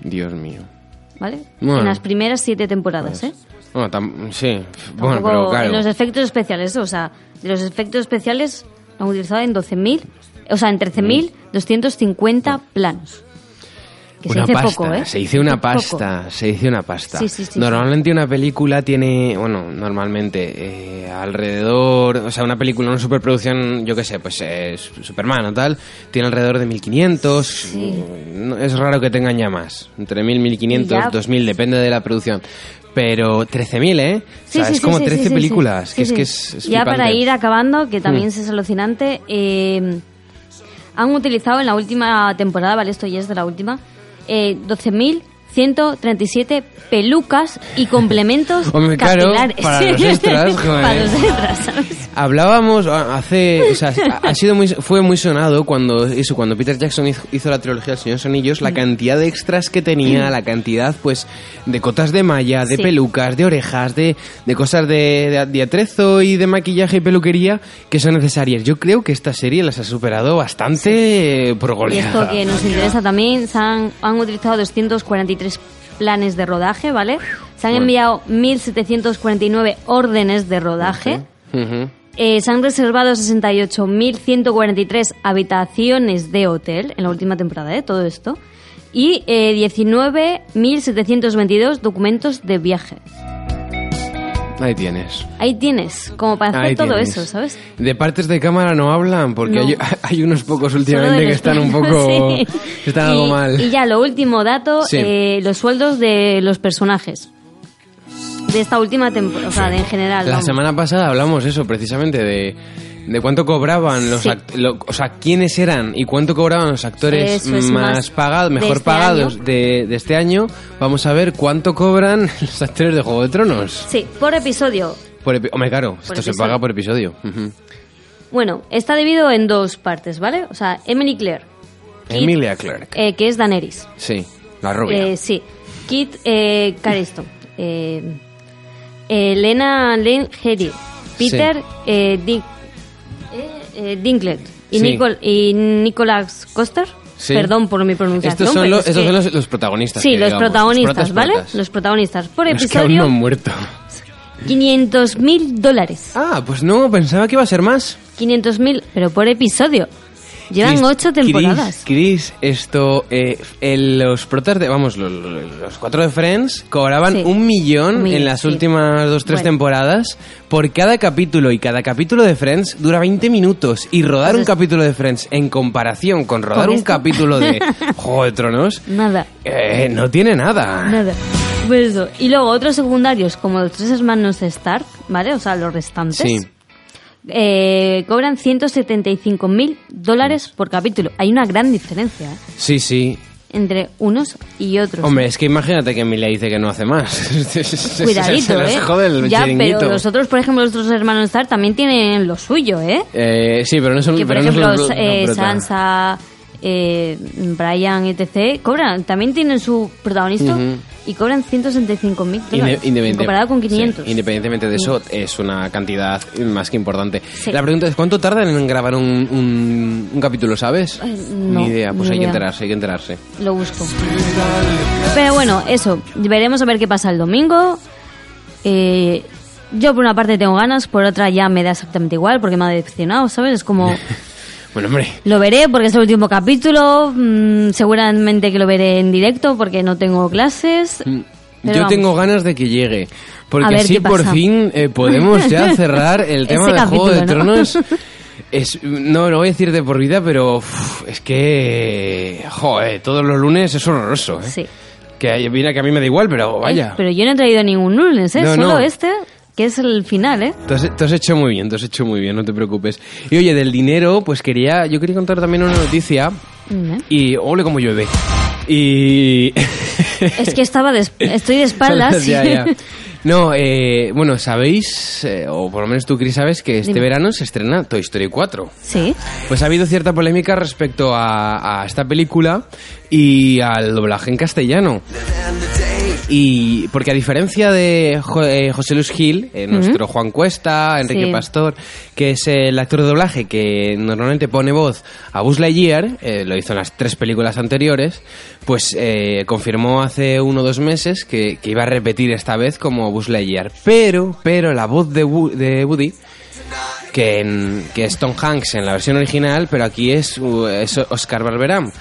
Dios mío. ¿vale? Bueno. en las primeras siete temporadas, ¿eh? Bueno, tam- sí, bueno, Tampoco- pero claro. En los efectos especiales, o sea, de los efectos especiales lo han utilizado en 12.000, o sea, en 13.250 planos. Que una se dice pasta, poco, ¿eh? se dice una Poco. pasta, se dice una pasta. Sí, sí, sí, normalmente una película tiene, bueno, normalmente eh, alrededor, o sea, una película, una superproducción, yo qué sé, pues es Superman o tal, tiene alrededor de 1500, no- es raro que tengan ya más, entre 1000, 1500, Y ya- 2000, depende de la producción. Pero 13.000, ¿eh? Sí, o sea, sí, es como sí, 13 sí, sí, películas, que es que es, es Ya para ir acabando, que también Mm. es alucinante, eh, han utilizado en la última temporada, ¿vale? Esto ya es de la última, eh, 12.137 pelucas y complementos Hombre, claro, capilares. para los extras, joder. para los extras, ¿sabes? Hablábamos ah, hace, o sea, ha sido muy, fue muy sonado cuando eso, cuando Peter Jackson hizo, la trilogía del Señor de los Anillos, Mm. la cantidad de extras que tenía, la cantidad, pues, de cotas de malla, de Sí. pelucas, de orejas, de, de cosas de, de, de atrezo y de maquillaje y peluquería que son necesarias. Yo creo que esta serie las ha superado bastante eh, por Y goleada. esto que nos interesa también, han, han utilizado 243 planes de rodaje, ¿vale? Se han Bueno. enviado 1.749 órdenes de rodaje. Eh, se han reservado 68.143 habitaciones de hotel en la última temporada, ¿eh? Todo esto. Y eh, 19.722 documentos de viaje. Ahí tienes. Ahí tienes, como para hacer Ahí todo tienes. eso, ¿sabes? De partes de cámara no hablan, porque No. hay, hay unos pocos últimamente que están un poco... sí. que están y, algo mal. Y ya lo último dato, Sí. eh, los sueldos de los personajes. De esta última temporada, o sea, de en general. La vamos. semana pasada hablamos eso, precisamente, de, de cuánto cobraban los Sí. lo- o sea, quiénes eran y cuánto cobraban los actores es más, más pagados, de mejor este pagados de, de este año. Vamos a ver cuánto cobran los actores de Juego de Tronos. Sí, por episodio. Por epi- Hombre, claro, esto se paga por episodio. Bueno, está dividido en dos partes, ¿vale? O sea, Emily Claire. Kit, Emilia Clarke. eh, que es Daenerys. Sí, la rubia. Eh, sí. Kit eh, Cariston. Eh, Elena Lane Headey. Peter eh, Din- eh, Dinklage. Y, Sí. Nicol- y Nicolas Coster. Sí. Perdón por mi pronunciación. estos son, los, es estos que- son los, los protagonistas. Sí, que los digamos, protagonistas, ¿vale? Los protagonistas. Por Los que aún no episodio, han muerto. 500 mil dólares. Ah, pues no, pensaba que iba a ser más. 500 mil, pero por episodio. Llevan Chris- ocho temporadas. Chris, Chris, esto, eh, el- los protas de, vamos, los, los cuatro de Friends cobraban Sí. un millón Un millón, en las sí. últimas dos, tres Bueno. temporadas por cada capítulo y cada capítulo de Friends dura 20 minutos y rodar Pues un capítulo de Friends en comparación con rodar ¿Con un capítulo de Juego de Tronos, Nada. eh, no tiene nada. Nada. Pues eso. Y luego otros secundarios, como los tres hermanos Stark, ¿vale? O sea, los restantes. Sí. Eh, cobran 175 mil dólares por capítulo. Hay una gran diferencia ¿eh? Sí, sí. entre unos y otros. Hombre, es que imagínate que Emilia dice que no hace más. Se Cuidadito, ¿eh? jode el ya, chiringuito. pero los otros, por ejemplo, los otros hermanos Stark también tienen lo suyo, ¿eh? Eh, sí, pero no son Que, por pero no ejemplo, son- eh, no. Sansa, eh, Brian, etc., cobran, también tienen su protagonista y cobran 165 mil dólares. independente- comparado con 500. sí, independientemente de eso, es una cantidad más que importante. Sí. La pregunta es, ¿cuánto tardan en grabar un, un- un capítulo, sabes? Eh, no, Ni idea, pues ni hay que enterarse, hay que enterarse. Lo busco. Pero bueno, eso. Veremos a ver qué pasa el domingo. Eh, yo por una parte tengo ganas, por otra ya me da exactamente igual porque me ha decepcionado, ¿sabes? Es como... Bueno, hombre, Lo veré porque es el último capítulo. mm, seguramente que lo veré en directo porque no tengo clases. Pero Yo vamos. tengo ganas de que llegue. Porque así por fin eh, podemos ya cerrar el tema del Juego de. Tronos. Es, no lo voy a decir de por vida, pero es que... Joder, todos los lunes es horroroso, ¿eh? Sí. Que mira que a mí me da igual, pero vaya. Eh, pero yo no he traído ningún lunes, ¿eh? No, Solo no. este, que es el final, ¿eh? Te has, te has hecho muy bien, te has hecho muy bien, no te preocupes. Y oye, del dinero, pues quería, yo quería contar también una noticia Mm, y ole como llueve. Y... Es que estaba de, estoy de espaldas. Ya, ya. No, eh, bueno, sabéis, eh, o por lo menos tú, Cris, sabes que este Dime. verano se estrena Toy Story 4. Sí. Pues ha habido cierta polémica respecto a, a esta película y al doblaje en castellano. Y porque a diferencia de Jo- eh, José Luis Gil, eh, nuestro Juan Cuesta, Enrique Sí. Pastor, que es el actor de doblaje que normalmente pone voz a Buzz Lightyear, eh, lo hizo en las tres películas anteriores, pues eh, confirmó hace uno o dos meses que, que iba a repetir esta vez como Buzz Lightyear. Pero, pero la voz de, Wo- de Woody que, en- que es Tom Hanks en la versión original, pero aquí es, es Oscar Barberam,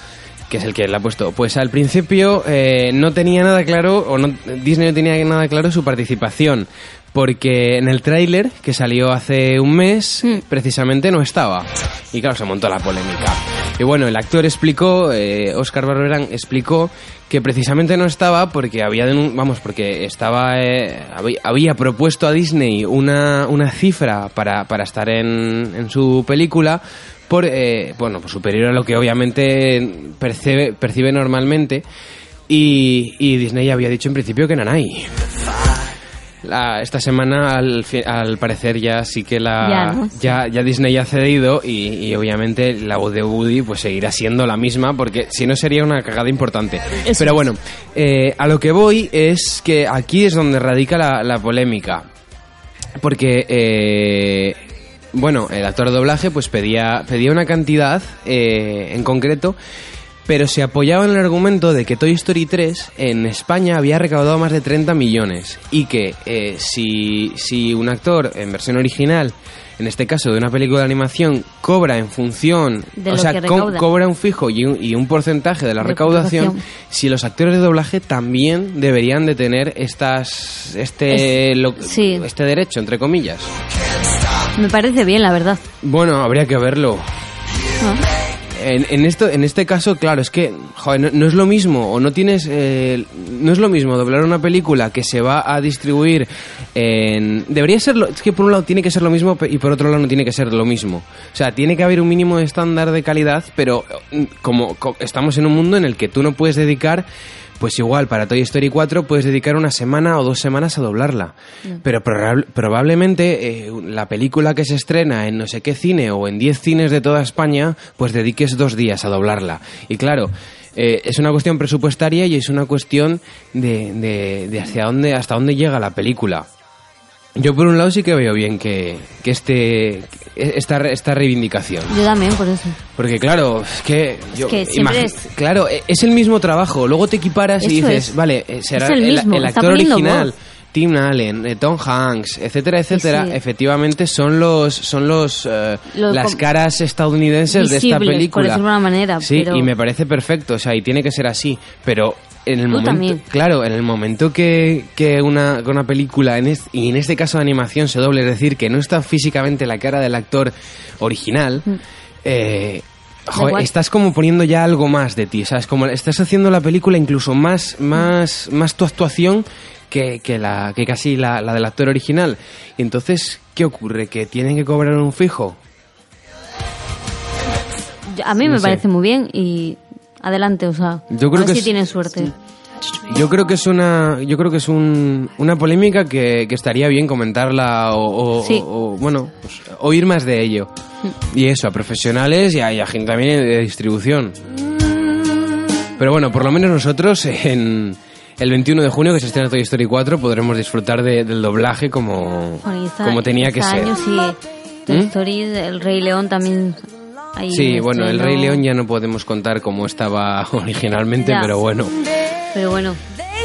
que es el que le ha puesto. Pues al principio eh, no tenía nada claro, o no, Disney no tenía nada claro su participación, porque en el tráiler que salió hace un mes, Mm. precisamente no estaba. Y claro, se montó la polémica. Y bueno, el actor explicó, eh, Oscar Barberan explicó que precisamente no estaba porque había vamos porque estaba eh, había, había propuesto a Disney una, una cifra para, para estar en, en su película por eh, bueno pues superior a lo que obviamente percibe, percibe normalmente y, y Disney había dicho en principio que Nanay la- esta semana al, al parecer ya sí que la Ya, ¿no? ya, ya Disney ha cedido y, y obviamente la voz de Woody pues seguirá siendo la misma porque si no sería una cagada importante. Eso Pero bueno, eh, a lo que voy es que aquí es donde radica la, la polémica. Porque, eh, bueno, el actor de doblaje pues pedía, pedía una cantidad eh, en concreto, pero se apoyaba en el argumento de que Toy Story 3 en España había recaudado más de 30 millones y que eh, si, si un actor en versión original, en este caso de una película de animación, cobra en función, De o sea, co- cobra un fijo y un, y un porcentaje de la De recaudación, recaudación. si los actores de doblaje también deberían de tener estas este Es- lo- sí. este derecho entre comillas. Me parece bien, la verdad. Bueno, habría que verlo. ¿no? En, en esto, en este caso, claro, es que joder, no, no es lo mismo, o no tienes, eh, no es lo mismo doblar una película que se va a distribuir en... Debería serlo, es que por un lado tiene que ser lo mismo y por otro lado no tiene que ser lo mismo. O sea, tiene que haber un mínimo de estándar de calidad, pero mm, como, co- estamos en un mundo en el que tú no puedes dedicar, pues igual, para Toy Story 4 puedes dedicar una semana o dos semanas a doblarla. Pero probab- probablemente eh, la película que se estrena en no sé qué cine o en 10 cines de toda España, pues dediques dos días a doblarla. Y claro, eh, es una cuestión presupuestaria y es una cuestión de, de- de hacia dónde, hasta dónde llega la película. Yo por un lado sí que veo bien que, que este esta, esta reivindicación. Yo también, por eso. Porque claro, es que yo que es- claro, e- es el mismo trabajo, luego te equiparas y dices, es. vale, eh, será el el actor original, voz. Tim Allen, eh, Tom Hanks, etcétera, etcétera, sí. efectivamente son los son los, eh, Los las caras estadounidenses de esta por película. decirlo de una manera, Sí, pero- y me parece perfecto, o sea, y tiene que ser así, pero en el Tú momento, también. claro, en el momento que, que una, que una película, en es- y en este caso de animación, se doble, es decir, que no está físicamente la cara del actor original, eh, joder, igual. estás como poniendo ya algo más de ti, ¿sabes? Como estás haciendo la película incluso más, más, más tu actuación que, que, la, que casi la, la del actor original. Y entonces, ¿qué ocurre? ¿Que tienen que cobrar un fijo? A mí No me sé. parece muy bien y adelante, o sea, Yo creo a ver que si es- tienen suerte. Yo creo que es una, yo creo que es un, una polémica que, que estaría bien comentarla o, o- Sí. o, bueno, pues, oír más de ello. Y eso, a profesionales y a, y a gente también de distribución. Pero bueno, por lo menos nosotros en el 21 de junio que se estrena Toy Story 4 podremos disfrutar de- del doblaje como, Bueno, como tenía que este ser. año sí, Toy ¿Mm? Story, El Rey León también. Ahí Sí, bueno, el. Rey León ya no podemos contar como estaba originalmente, Ya. pero bueno. Pero bueno,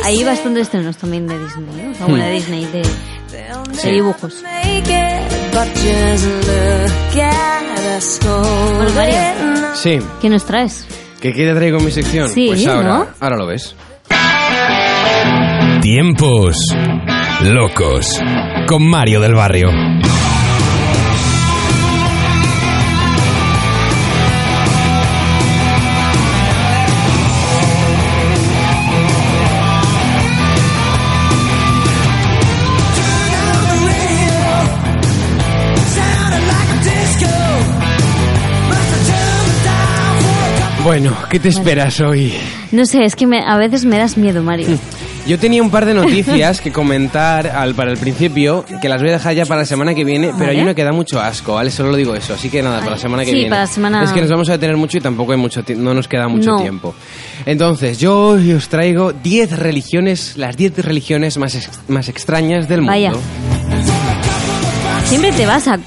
hay bastantes estrenos también de Disney, ¿no? O sea, bueno, de Disney, de, dibujos. Bueno, Mario, Sí, ¿qué nos traes? ¿qué te traigo en mi sección? Sí, pues ahora, ¿no? ahora lo ves. Tiempos locos con Mario del Barrio. Bueno, ¿qué te esperas hoy? No sé, es que me- a veces me das miedo, Mario. Yo tenía un par de noticias que comentar al, para el principio, que las voy a dejar ya para la semana que viene, pero hay Vale. una que da mucho asco, ¿vale? Solo lo digo eso, así que nada, para la semana que Sí, viene. para la semana- Es que nos vamos a detener mucho y tampoco hay mucho no nos queda mucho No. tiempo. Entonces, yo hoy os traigo 10 religiones, las 10 religiones más, ex- más extrañas del mundo. Vaya. Siempre te vas a,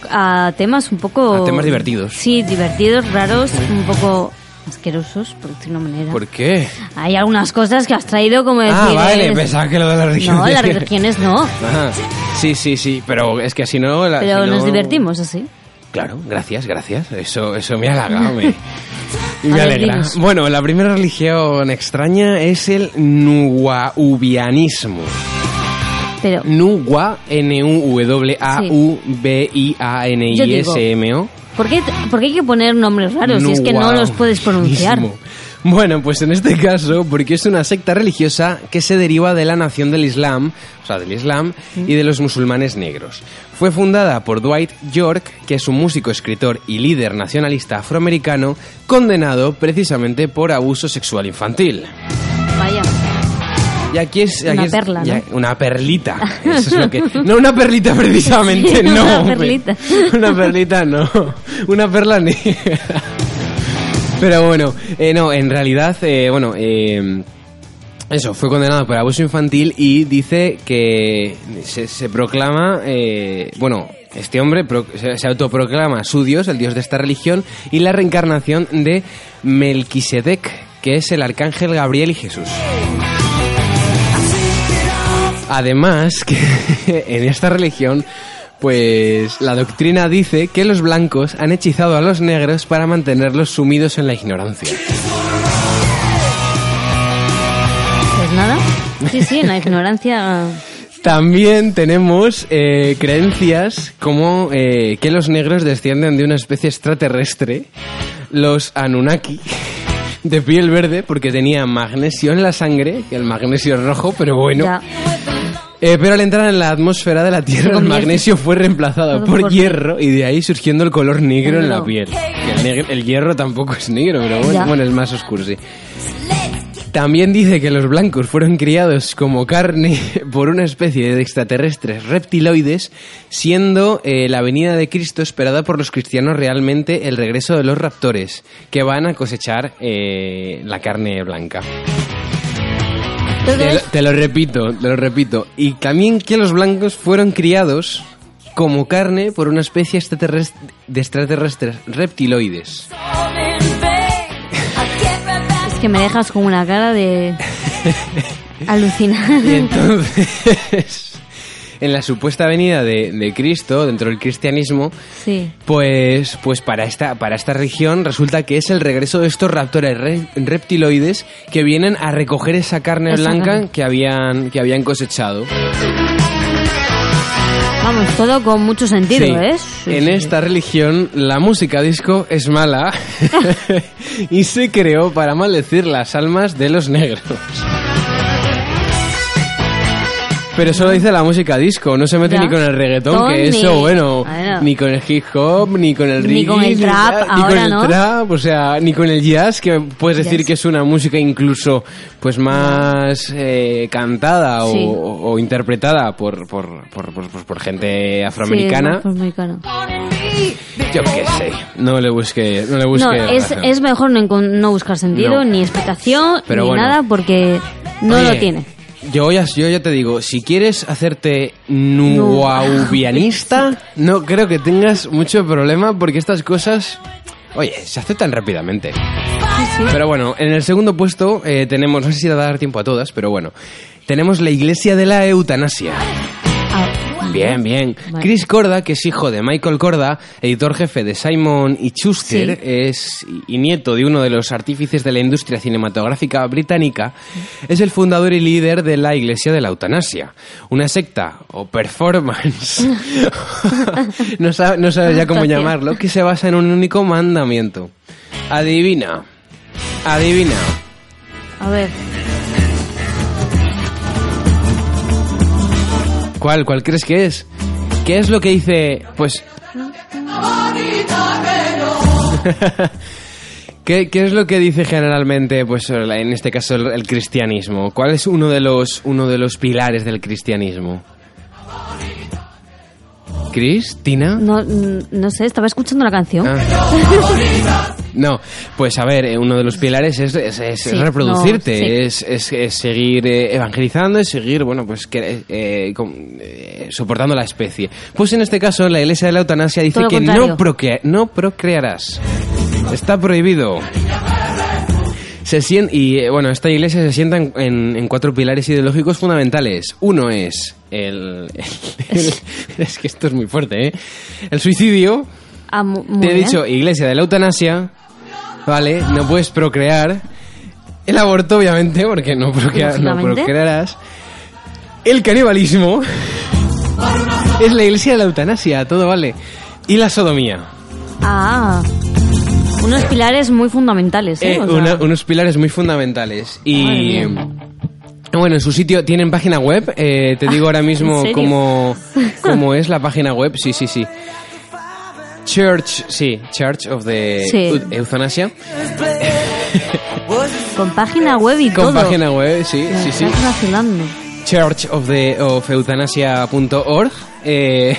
a temas un poco... A temas divertidos. Sí, divertidos, raros, un poco asquerosos, por decirlo de una manera. ¿Por qué? Hay algunas cosas que has traído como decir... Ah, vale, pensaba que lo de las religiones. No, las religiones no. Sí, sí, sí, pero es que así no... la- pero si nos no- divertimos así. Claro, gracias, gracias. Eso, eso me halaga, me, y me alegra. dinos. Bueno, la primera religión extraña es el nuwaubianismo. Pero Nuwa, N-U-W-A-U-B-I-A-N-I-S-M-O. ¿Por qué, ¿por qué hay que poner nombres raros si es que no los puedes pronunciar? Bueno, pues en este caso, porque es una secta religiosa que se deriva de la nación del Islam, o sea, del Islam y de los musulmanes negros. Fue fundada por Dwight York, que es un músico, escritor y líder nacionalista afroamericano, condenado precisamente por abuso sexual infantil. Y aquí es... Una aquí es- perla, ¿no? Una perlita. Eso es lo que... No una perlita precisamente, Sí, no. una perlita. Una perlita no. Una perla negra. Pero bueno, eh, no, en realidad, eh, bueno, eh, eso, fue condenado por abuso infantil y dice que se, se proclama, eh, bueno, este hombre pro- se, se autoproclama su dios, el dios de esta religión, y la reencarnación de Melquisedec, que es el arcángel Gabriel y Jesús. Además, que en esta religión, pues la doctrina dice que los blancos han hechizado a los negros para mantenerlos sumidos en la ignorancia. Pues nada. Sí, sí, en la ignorancia... También tenemos eh, creencias como eh, que los negros descienden de una especie extraterrestre, los Anunnaki, de piel verde, porque tenían magnesio en la sangre, que el magnesio es rojo, pero bueno. Ya. Eh, pero al entrar en la atmósfera de la Tierra, el magnesio fue reemplazado por hierro y de ahí surgiendo el color negro en la piel. Que el, negro- el hierro tampoco es negro, pero bueno, Ya. bueno, es más oscuro, sí. También dice que los blancos fueron criados como carne por una especie de extraterrestres reptiloides, siendo eh, la venida de Cristo esperada por los cristianos realmente el regreso de los raptores, que van a cosechar eh, la carne blanca. Te, lo- es- te lo repito, te lo repito. Y también que los blancos fueron criados como carne por una especie extraterrestre- de extraterrestres reptiloides. Es que me dejas con una cara de... Y Alucinante. entonces, en la supuesta venida de, de Cristo, dentro del cristianismo, Sí. pues, pues para, esta, para esta región resulta que es el regreso de estos raptores re- reptiloides que vienen a recoger esa carne Esa blanca carne. que habían, que habían cosechado. Vamos, todo con mucho sentido, Sí. ¿eh? Sí, en sí, esta religión la música disco es mala y se creó para maldecir las almas de los negros. Pero solo dice la música disco, no se mete Ya. ni con el reggaetón, que eso, ni- bueno, ni con el hip hop, ni con el Ni reggae, con el trap, ni con el ¿no? trap, o sea, ni con el jazz, que puedes decir Jazz. que es una música incluso pues más eh, cantada o- Sí. o, o interpretada por, por, por, por- gente afroamericana. Sí, afroamericana. Yo qué sé, no le busque, no le busque. No, es, es mejor no, no buscar sentido, No. ni explicación, Pero ni bueno. nada, porque no Oye, lo tiene. Yo ya, yo ya te digo, si quieres hacerte nuaubianista, no creo que tengas mucho problema porque estas cosas, oye, se aceptan rápidamente. Pero bueno, en el segundo puesto eh, tenemos, no sé si te va a dar tiempo a todas, pero bueno, tenemos la Iglesia de la Eutanasia. Bien, bien. Vale. Chris Corda, que es hijo de Michael Corda, editor jefe de Simon y Schuster, Sí. es y nieto de uno de los artífices de la industria cinematográfica británica, es el fundador y líder de la Iglesia de la Eutanasia, una secta o performance, no sabe, no sabe ya cómo llamarlo, que se basa en un único mandamiento. Adivina, adivina. A ver. ¿Cuál? ¿Cuál crees que es? ¿Qué es lo que dice? Pues... ¿Qué, qué es lo que dice generalmente, pues en este caso, el, el cristianismo? ¿Cuál es uno de los, uno de los pilares del cristianismo? ¿Cris? ¿Tina? No, mm, no sé, estaba escuchando la canción. Ah. No, pues a ver, eh, uno de los pilares es, es- es Sí, reproducirte, no, sí. es, es- seguir eh, evangelizando, es seguir, bueno, pues que, eh, con- eh, soportando la especie. Pues en este caso, la iglesia de la eutanasia dice que no, no procrearás. Está prohibido. Se sien- y bueno, esta iglesia se sienta en, en- en cuatro pilares ideológicos fundamentales. Uno es el, el- es que esto es muy fuerte, ¿eh? El suicidio, Ah, muy te he bien. dicho iglesia de la eutanasia, ¿vale? No puedes procrear. El aborto, obviamente, porque no, procrea- no procrearás. El canibalismo. es la iglesia de la eutanasia, todo vale. Y la sodomía. Ah, unos pilares muy fundamentales, ¿eh? Eh, O sea, una- unos pilares muy fundamentales. Y. Bueno, en su sitio tienen página web. eh, te digo ahora ¿en mismo cómo, cómo es la página web. Sí, sí, sí. Church, sí, Church of the Sí. Eu- Euthanasia. Con página web y Con todo. página web, sí, Me sí, sí. estás vacilando. Church of the of euthanasia.org. Eh,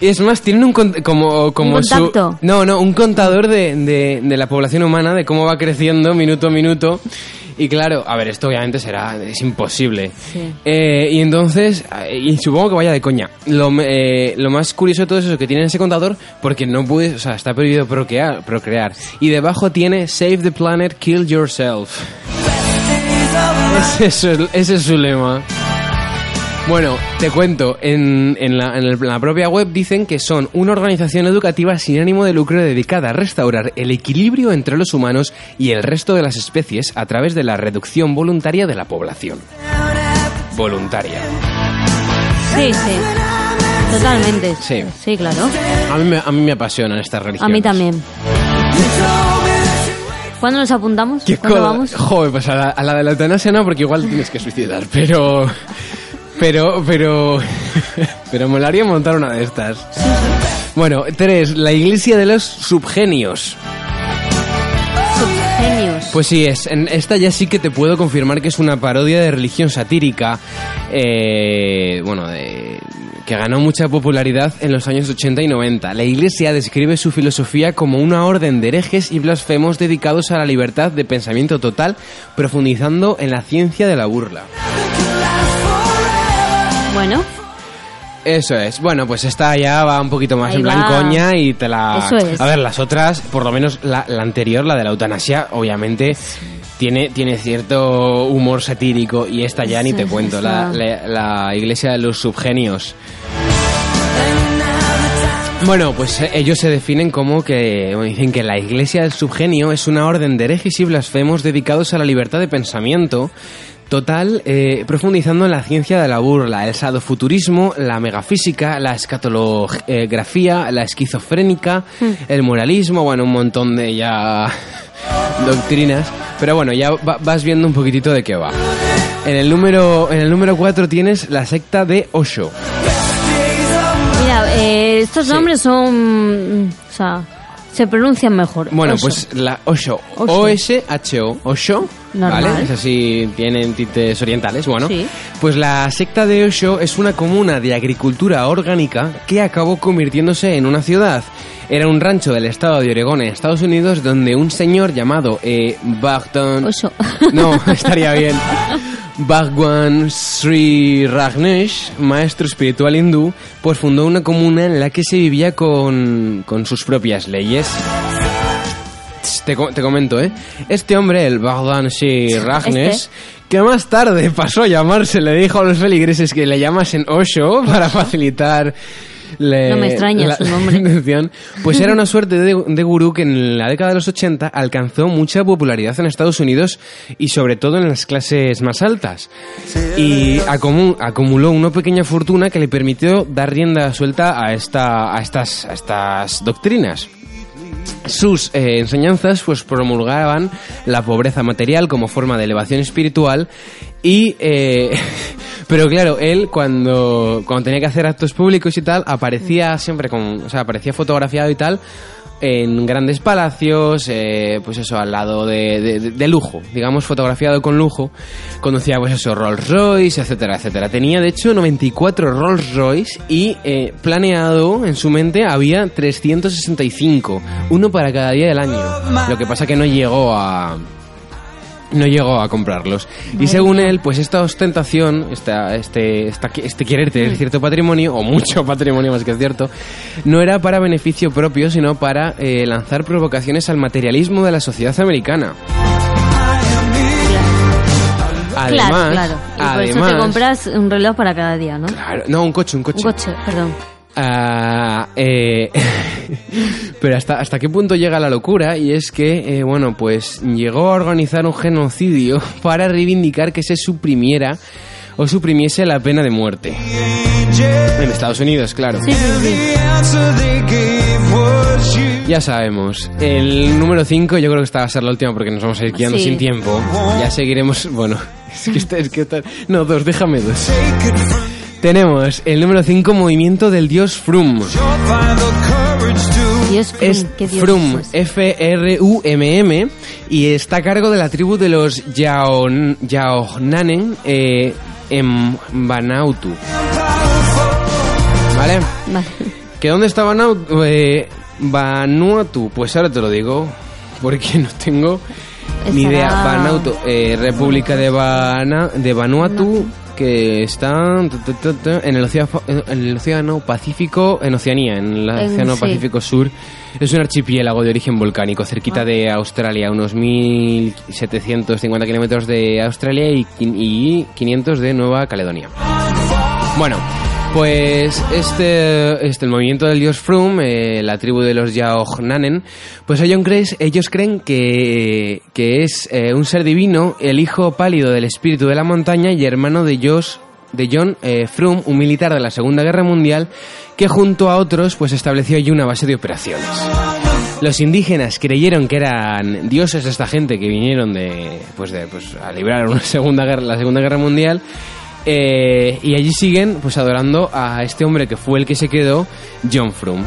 y es más, tienen un con- como, como ¿Un su- no, no, un contador de, de, de la población humana, de cómo va creciendo minuto a minuto. Y claro, a ver, esto obviamente será, es imposible. Sí. Eh, y entonces, eh, y supongo que vaya de coña. Lo, eh, lo más curioso de todo eso es que tienen ese contador porque no puedes, o sea, está prohibido procrear. procrear. Y debajo tiene Save the Planet, Kill Yourself. Ese es, su- ese es su lema. Bueno, te cuento, en, en la, en propia web dicen que son una organización educativa sin ánimo de lucro dedicada a restaurar el equilibrio entre los humanos y el resto de las especies a través de la reducción voluntaria de la población. Voluntaria. Sí, sí. Totalmente. Sí. Sí, claro. A mí me, a mí me apasionan estas A religiones. mí también. ¿Cuándo nos apuntamos? ¿Qué ¿Cuándo vamos? Joder, pues a la, a la de la eutanasia no, porque igual tienes que suicidar, pero... Pero, pero... Pero molaría montar una de estas. Bueno, tres, la iglesia de los subgenios. Genios. Pues sí, es, en esta ya sí que te puedo confirmar que es una parodia de religión satírica, eh, bueno, de- que ganó mucha popularidad en los años 80 y 90. La iglesia describe su filosofía como una orden de herejes y blasfemos dedicados a la libertad de pensamiento total, profundizando en la ciencia de la burla. Bueno, Eso es. Bueno, pues esta ya va un poquito más Ahí en plan va. coña y te la... Eso es. A ver, las otras, por lo menos la, la anterior, la de la eutanasia, obviamente tiene, tiene cierto humor satírico y esta ya ni te cuento, la, la- la iglesia de los subgenios. Bueno, pues ellos se definen como que dicen que la iglesia del subgenio es una orden de herejes y blasfemos dedicados a la libertad de pensamiento total, eh, profundizando en la ciencia de la burla, el sadofuturismo, la megafísica, la escatolografía, la esquizofrénica, el moralismo, bueno, un montón de ya doctrinas, pero bueno, ya va- vas viendo un poquitito de qué va. En el número en el número 4 tienes la secta de Osho. mira, eh, estos Sí. nombres son... O sea, se pronuncian mejor. Bueno, Oso. pues la Osho, Osho. O-S-H-O, Normal. ¿vale? Es así, tienen tintes orientales, bueno. Sí. Pues la secta de Osho es una comuna de agricultura orgánica que acabó convirtiéndose en una ciudad. Era un rancho del estado de Oregón en Estados Unidos donde un señor llamado eh, Bhagwan... Osho. No, estaría bien. Bhagwan Sri Rajneesh, maestro espiritual hindú, pues fundó una comuna en la que se vivía con, con sus propias leyes. te, te comento, ¿eh? Este hombre, el Bogdan Shi Ragnes, que más tarde pasó a llamarse, le dijo a los feligreses que le llamasen Osho para facilitar le- No me extraña su nombre. pues era una suerte de, de gurú que en la década de los 80 alcanzó mucha popularidad en Estados Unidos y sobre todo en las clases más altas. Y acumuló una pequeña fortuna que le permitió dar rienda suelta a, esta, a, estas, a estas doctrinas. Sus eh, enseñanzas pues promulgaban la pobreza material como forma de elevación espiritual y eh, pero claro él cuando cuando tenía que hacer actos públicos y tal aparecía siempre con o sea aparecía fotografiado y tal en grandes palacios, eh, pues eso, al lado de, de- de- de lujo, digamos, fotografiado con lujo. Conducía, pues eso, Rolls Royce, etcétera, etcétera. Tenía, de hecho, 94 Rolls Royce y eh, planeado en su mente había 365, uno para cada día del año. Lo que pasa que no llegó a, no llegó a comprarlos. Y según él, pues esta ostentación, esta, este, esta- este querer tener cierto patrimonio, o mucho patrimonio más que cierto, no era para beneficio propio, sino para eh, lanzar provocaciones al materialismo de la sociedad americana. Además, claro, claro. Y por eso te compras un reloj para cada día, ¿no? Claro, no, un coche, un coche. Un coche, perdón. Ah, eh, pero hasta, hasta qué punto llega la locura y es que, eh, bueno, pues llegó a organizar un genocidio para reivindicar que se suprimiera o suprimiese la pena de muerte. En Estados Unidos, claro. Sí, sí, sí. Ya sabemos. El número 5 yo creo que esta va a ser la última porque nos vamos a ir quedando sin tiempo. Ya seguiremos... Bueno, es que esta- es que esta- No, dos, déjame dos. Tenemos el número 5, Movimiento del Dios Frum. Dios, Frum, Es qué Dios Frum, es. F-R-U-M-M, y está a cargo de la tribu de los Yaon- eh, en Vanuatu. ¿Vale? Vale. ¿Que dónde está Vanuatu? Eh, Vanuatu, pues ahora te lo digo, porque no tengo ni Estará- idea. Vanuatu, eh, República de, Vana- de Vanuatu, que está en el, océano, en el océano Pacífico, en Oceanía, en el océano sí. Pacífico Sur. Es un archipiélago de origen volcánico, cerquita de Australia, unos 1.750 kilómetros de Australia y 500 de Nueva Caledonia. Bueno, pues este, este el movimiento del dios Frum, eh, la tribu de los Yaohnanen, pues ellos creen, ellos creen que, que es eh, un ser divino, el hijo pálido del espíritu de la montaña y hermano de Josh de John eh, Frum, un militar de la Segunda Guerra Mundial, que junto a otros pues estableció allí una base de operaciones. Los indígenas creyeron que eran dioses esta gente que vinieron de pues de pues a librar una segunda guerra, la Segunda Guerra Mundial eh, y allí siguen pues adorando a este hombre que fue el que se quedó, John Frum.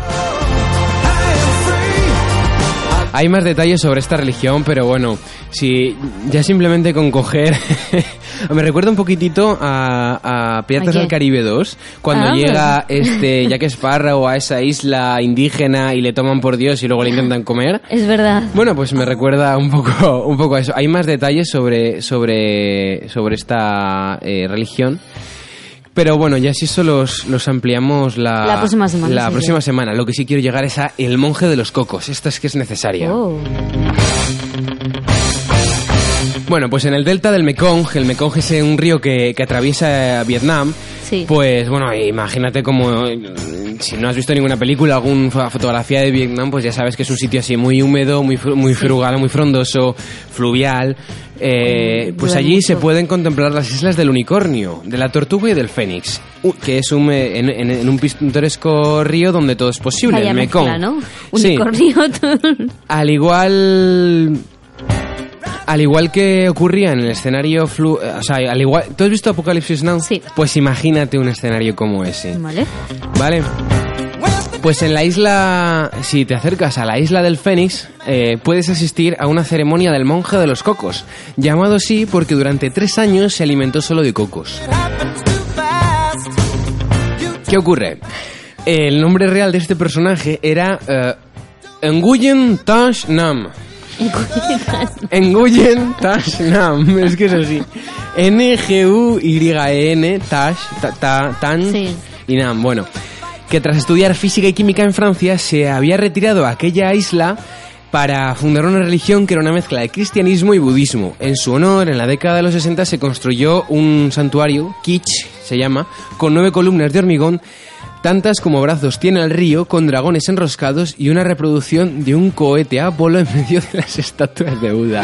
Hay más detalles sobre esta religión, pero bueno, si ya simplemente con coger... me recuerda un poquitito a, a Piratas del Caribe 2, cuando Ah. llega este Jack Sparrow a esa isla indígena y le toman por Dios y luego le intentan comer. Es verdad. Bueno, pues me recuerda un poco, un poco a eso. Hay más detalles sobre, sobre, sobre esta eh, religión. Pero bueno, ya si eso los, los ampliamos la, La próxima semana, La sí, próxima semana. Lo que sí quiero llegar es a El monje de los cocos. Esta es que es necesaria. Oh. Bueno, pues en el delta del Mekong, el Mekong es un río que, que atraviesa Vietnam. Sí. Pues bueno, imagínate como si no has visto ninguna película, alguna fotografía de Vietnam, pues ya sabes que es un sitio así muy húmedo, muy muy frugal, muy frondoso, fluvial. Eh, pues allí se pueden contemplar las islas del unicornio, de la tortuga y del fénix, u- que es un, eh, en, en- en un pintoresco río donde todo es posible, Vaya el Mekong. mezcla, ¿no? Sí. Unicornio. Al igual. Al igual que ocurría en el escenario flu, o sea, al igual, ¿tú has visto Apocalipsis Now? Sí. Pues imagínate un escenario como ese, vale. ¿vale? Pues en la isla, si te acercas a la isla del Fénix, eh, puedes asistir a una ceremonia del monje de los cocos, llamado así porque durante tres años se alimentó solo de cocos. ¿Qué ocurre? El nombre real de este personaje era eh, Nguyen Tash Nam. Nguyen Tash Nam, es que es así. N-G-U-Y-N, Tash, ta, ta- Tan Sí. y Nam. Bueno, que tras estudiar física y química en Francia se había retirado a aquella isla para fundar una religión que era una mezcla de cristianismo y budismo. En su honor, en la década de los 60 se construyó un santuario, Kitsch se llama, con nueve columnas de hormigón, tantas como brazos tiene el río, con dragones enroscados y una reproducción de un cohete Apolo en medio de las estatuas de Buda.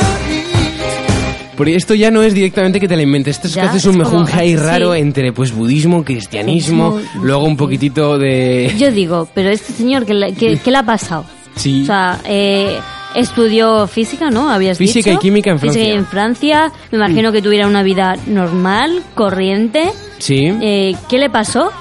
Porque esto ya no es directamente que te la inventes, esto es que Ya, haces un mejunje ahí sí. raro entre pues budismo, cristianismo, luego un poquitito de... Yo digo, pero este señor, ¿qué, le- qué- qué le ha pasado? Sí. O sea, eh, estudió física, ¿no? Habías Física dicho. y química en Física y Francia. en Francia. Me imagino que tuviera una vida normal, corriente. Sí, Eh, ¿Qué le pasó?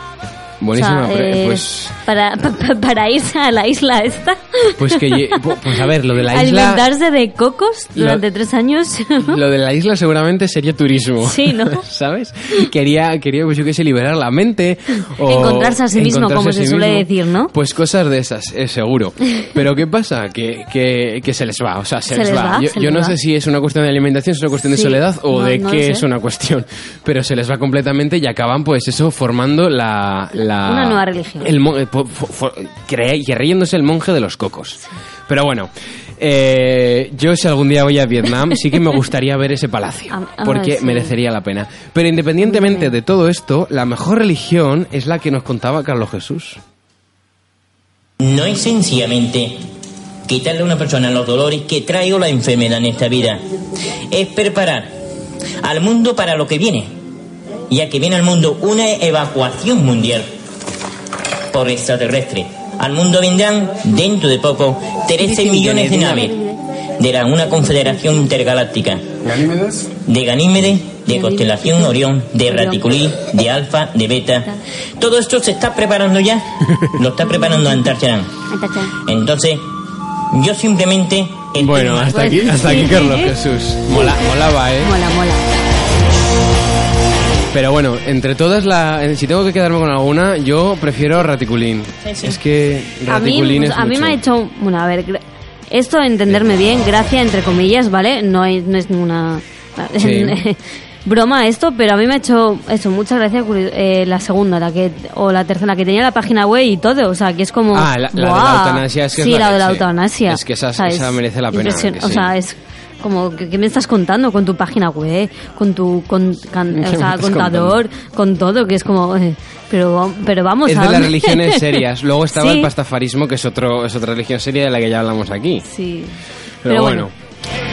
Buenísima. O sea, pre- eh, pues, para, pa- pa- para irse a la isla esta. pues que... Pues a ver, lo de la isla... Alimentarse de cocos Lo- durante tres años. Lo de la isla seguramente sería turismo. Sí, ¿no? ¿Sabes? Quería, quería pues yo qué sé, liberar la mente. O Encontrarse a sí mismo, como se sí suele mismo. decir, ¿no? Pues cosas de esas, eh, seguro. Pero ¿qué pasa? Que, que, que se les va, o sea, se, Se les les va. va, Yo, yo les no va. sé si es una cuestión de alimentación, es una cuestión de Sí. soledad o No, de no qué lo es una cuestión. Pero se les va completamente y acaban, pues eso, formando la... la Una nueva religión. El, mon- eh, el monje de los cocos. Pero bueno, eh, yo si algún día voy a Vietnam, sí que me gustaría ver ese palacio, porque merecería la pena. Pero independientemente de todo esto, la mejor religión es la que nos contaba Carlos Jesús. No es sencillamente quitarle a una persona los dolores que trae o la enfermedad en esta vida. Es preparar al mundo para lo que viene, ya que viene al mundo una evacuación mundial por extraterrestre. Al mundo vendrán dentro de poco 13 millones de naves de la, una confederación intergaláctica. De Ganímedes, de constelación Orión, de Raticulí, de Alfa, de Beta. Todo esto se está preparando ya. Lo está preparando Antarcharán. Entonces, yo simplemente... Bueno, hasta aquí, hasta aquí Carlos Jesús. Mola, molaba, ¿eh? mola, mola. Pero bueno, entre todas, la, eh, si tengo que quedarme con alguna, yo prefiero Raticulín. Sí, sí. Es que A mí, Raticulín es a mí me ha hecho, bueno, a ver, esto entenderme bien, gracia entre comillas, ¿vale? No, hay, no es ninguna Sí. broma esto, pero a mí me ha hecho eso, mucha gracia curi- eh, la segunda, la que o la tercera, la que tenía la página web y todo, o sea, que es como Ah, la- la de la eutanasia, es que es sí, la la de la eutanasia. Es que esa- O sea, esa es merece la pena, que O sí. sea, es como ¿qué, me estás contando con tu página web, con tu con, can- ¿Qué o me sea, estás contador, con todo, que es como eh, pero pero vamos Es a de las religiones serias. Luego estaba Sí. el pastafarismo, que es otro es otra religión seria de la que ya hablamos aquí. Sí. Pero, bueno.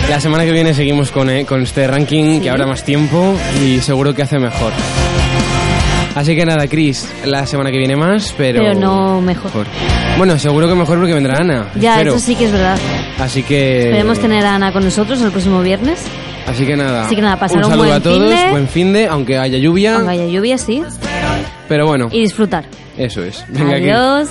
La semana que viene seguimos con, eh, con este ranking que habrá más tiempo y seguro que hace mejor. Así que nada, Chris, la semana que viene más, pero... Pero no mejor. Bueno, seguro que mejor porque vendrá Ana. Ya, espero. eso sí que es verdad. Así que... Esperemos tener a Ana con nosotros el próximo viernes. Así que nada. Así que nada, pasar un un saludo buen a todos, buen fin de, aunque haya lluvia. Aunque haya lluvia, sí. Pero bueno, Y disfrutar. eso es. Venga, aquí. Adiós.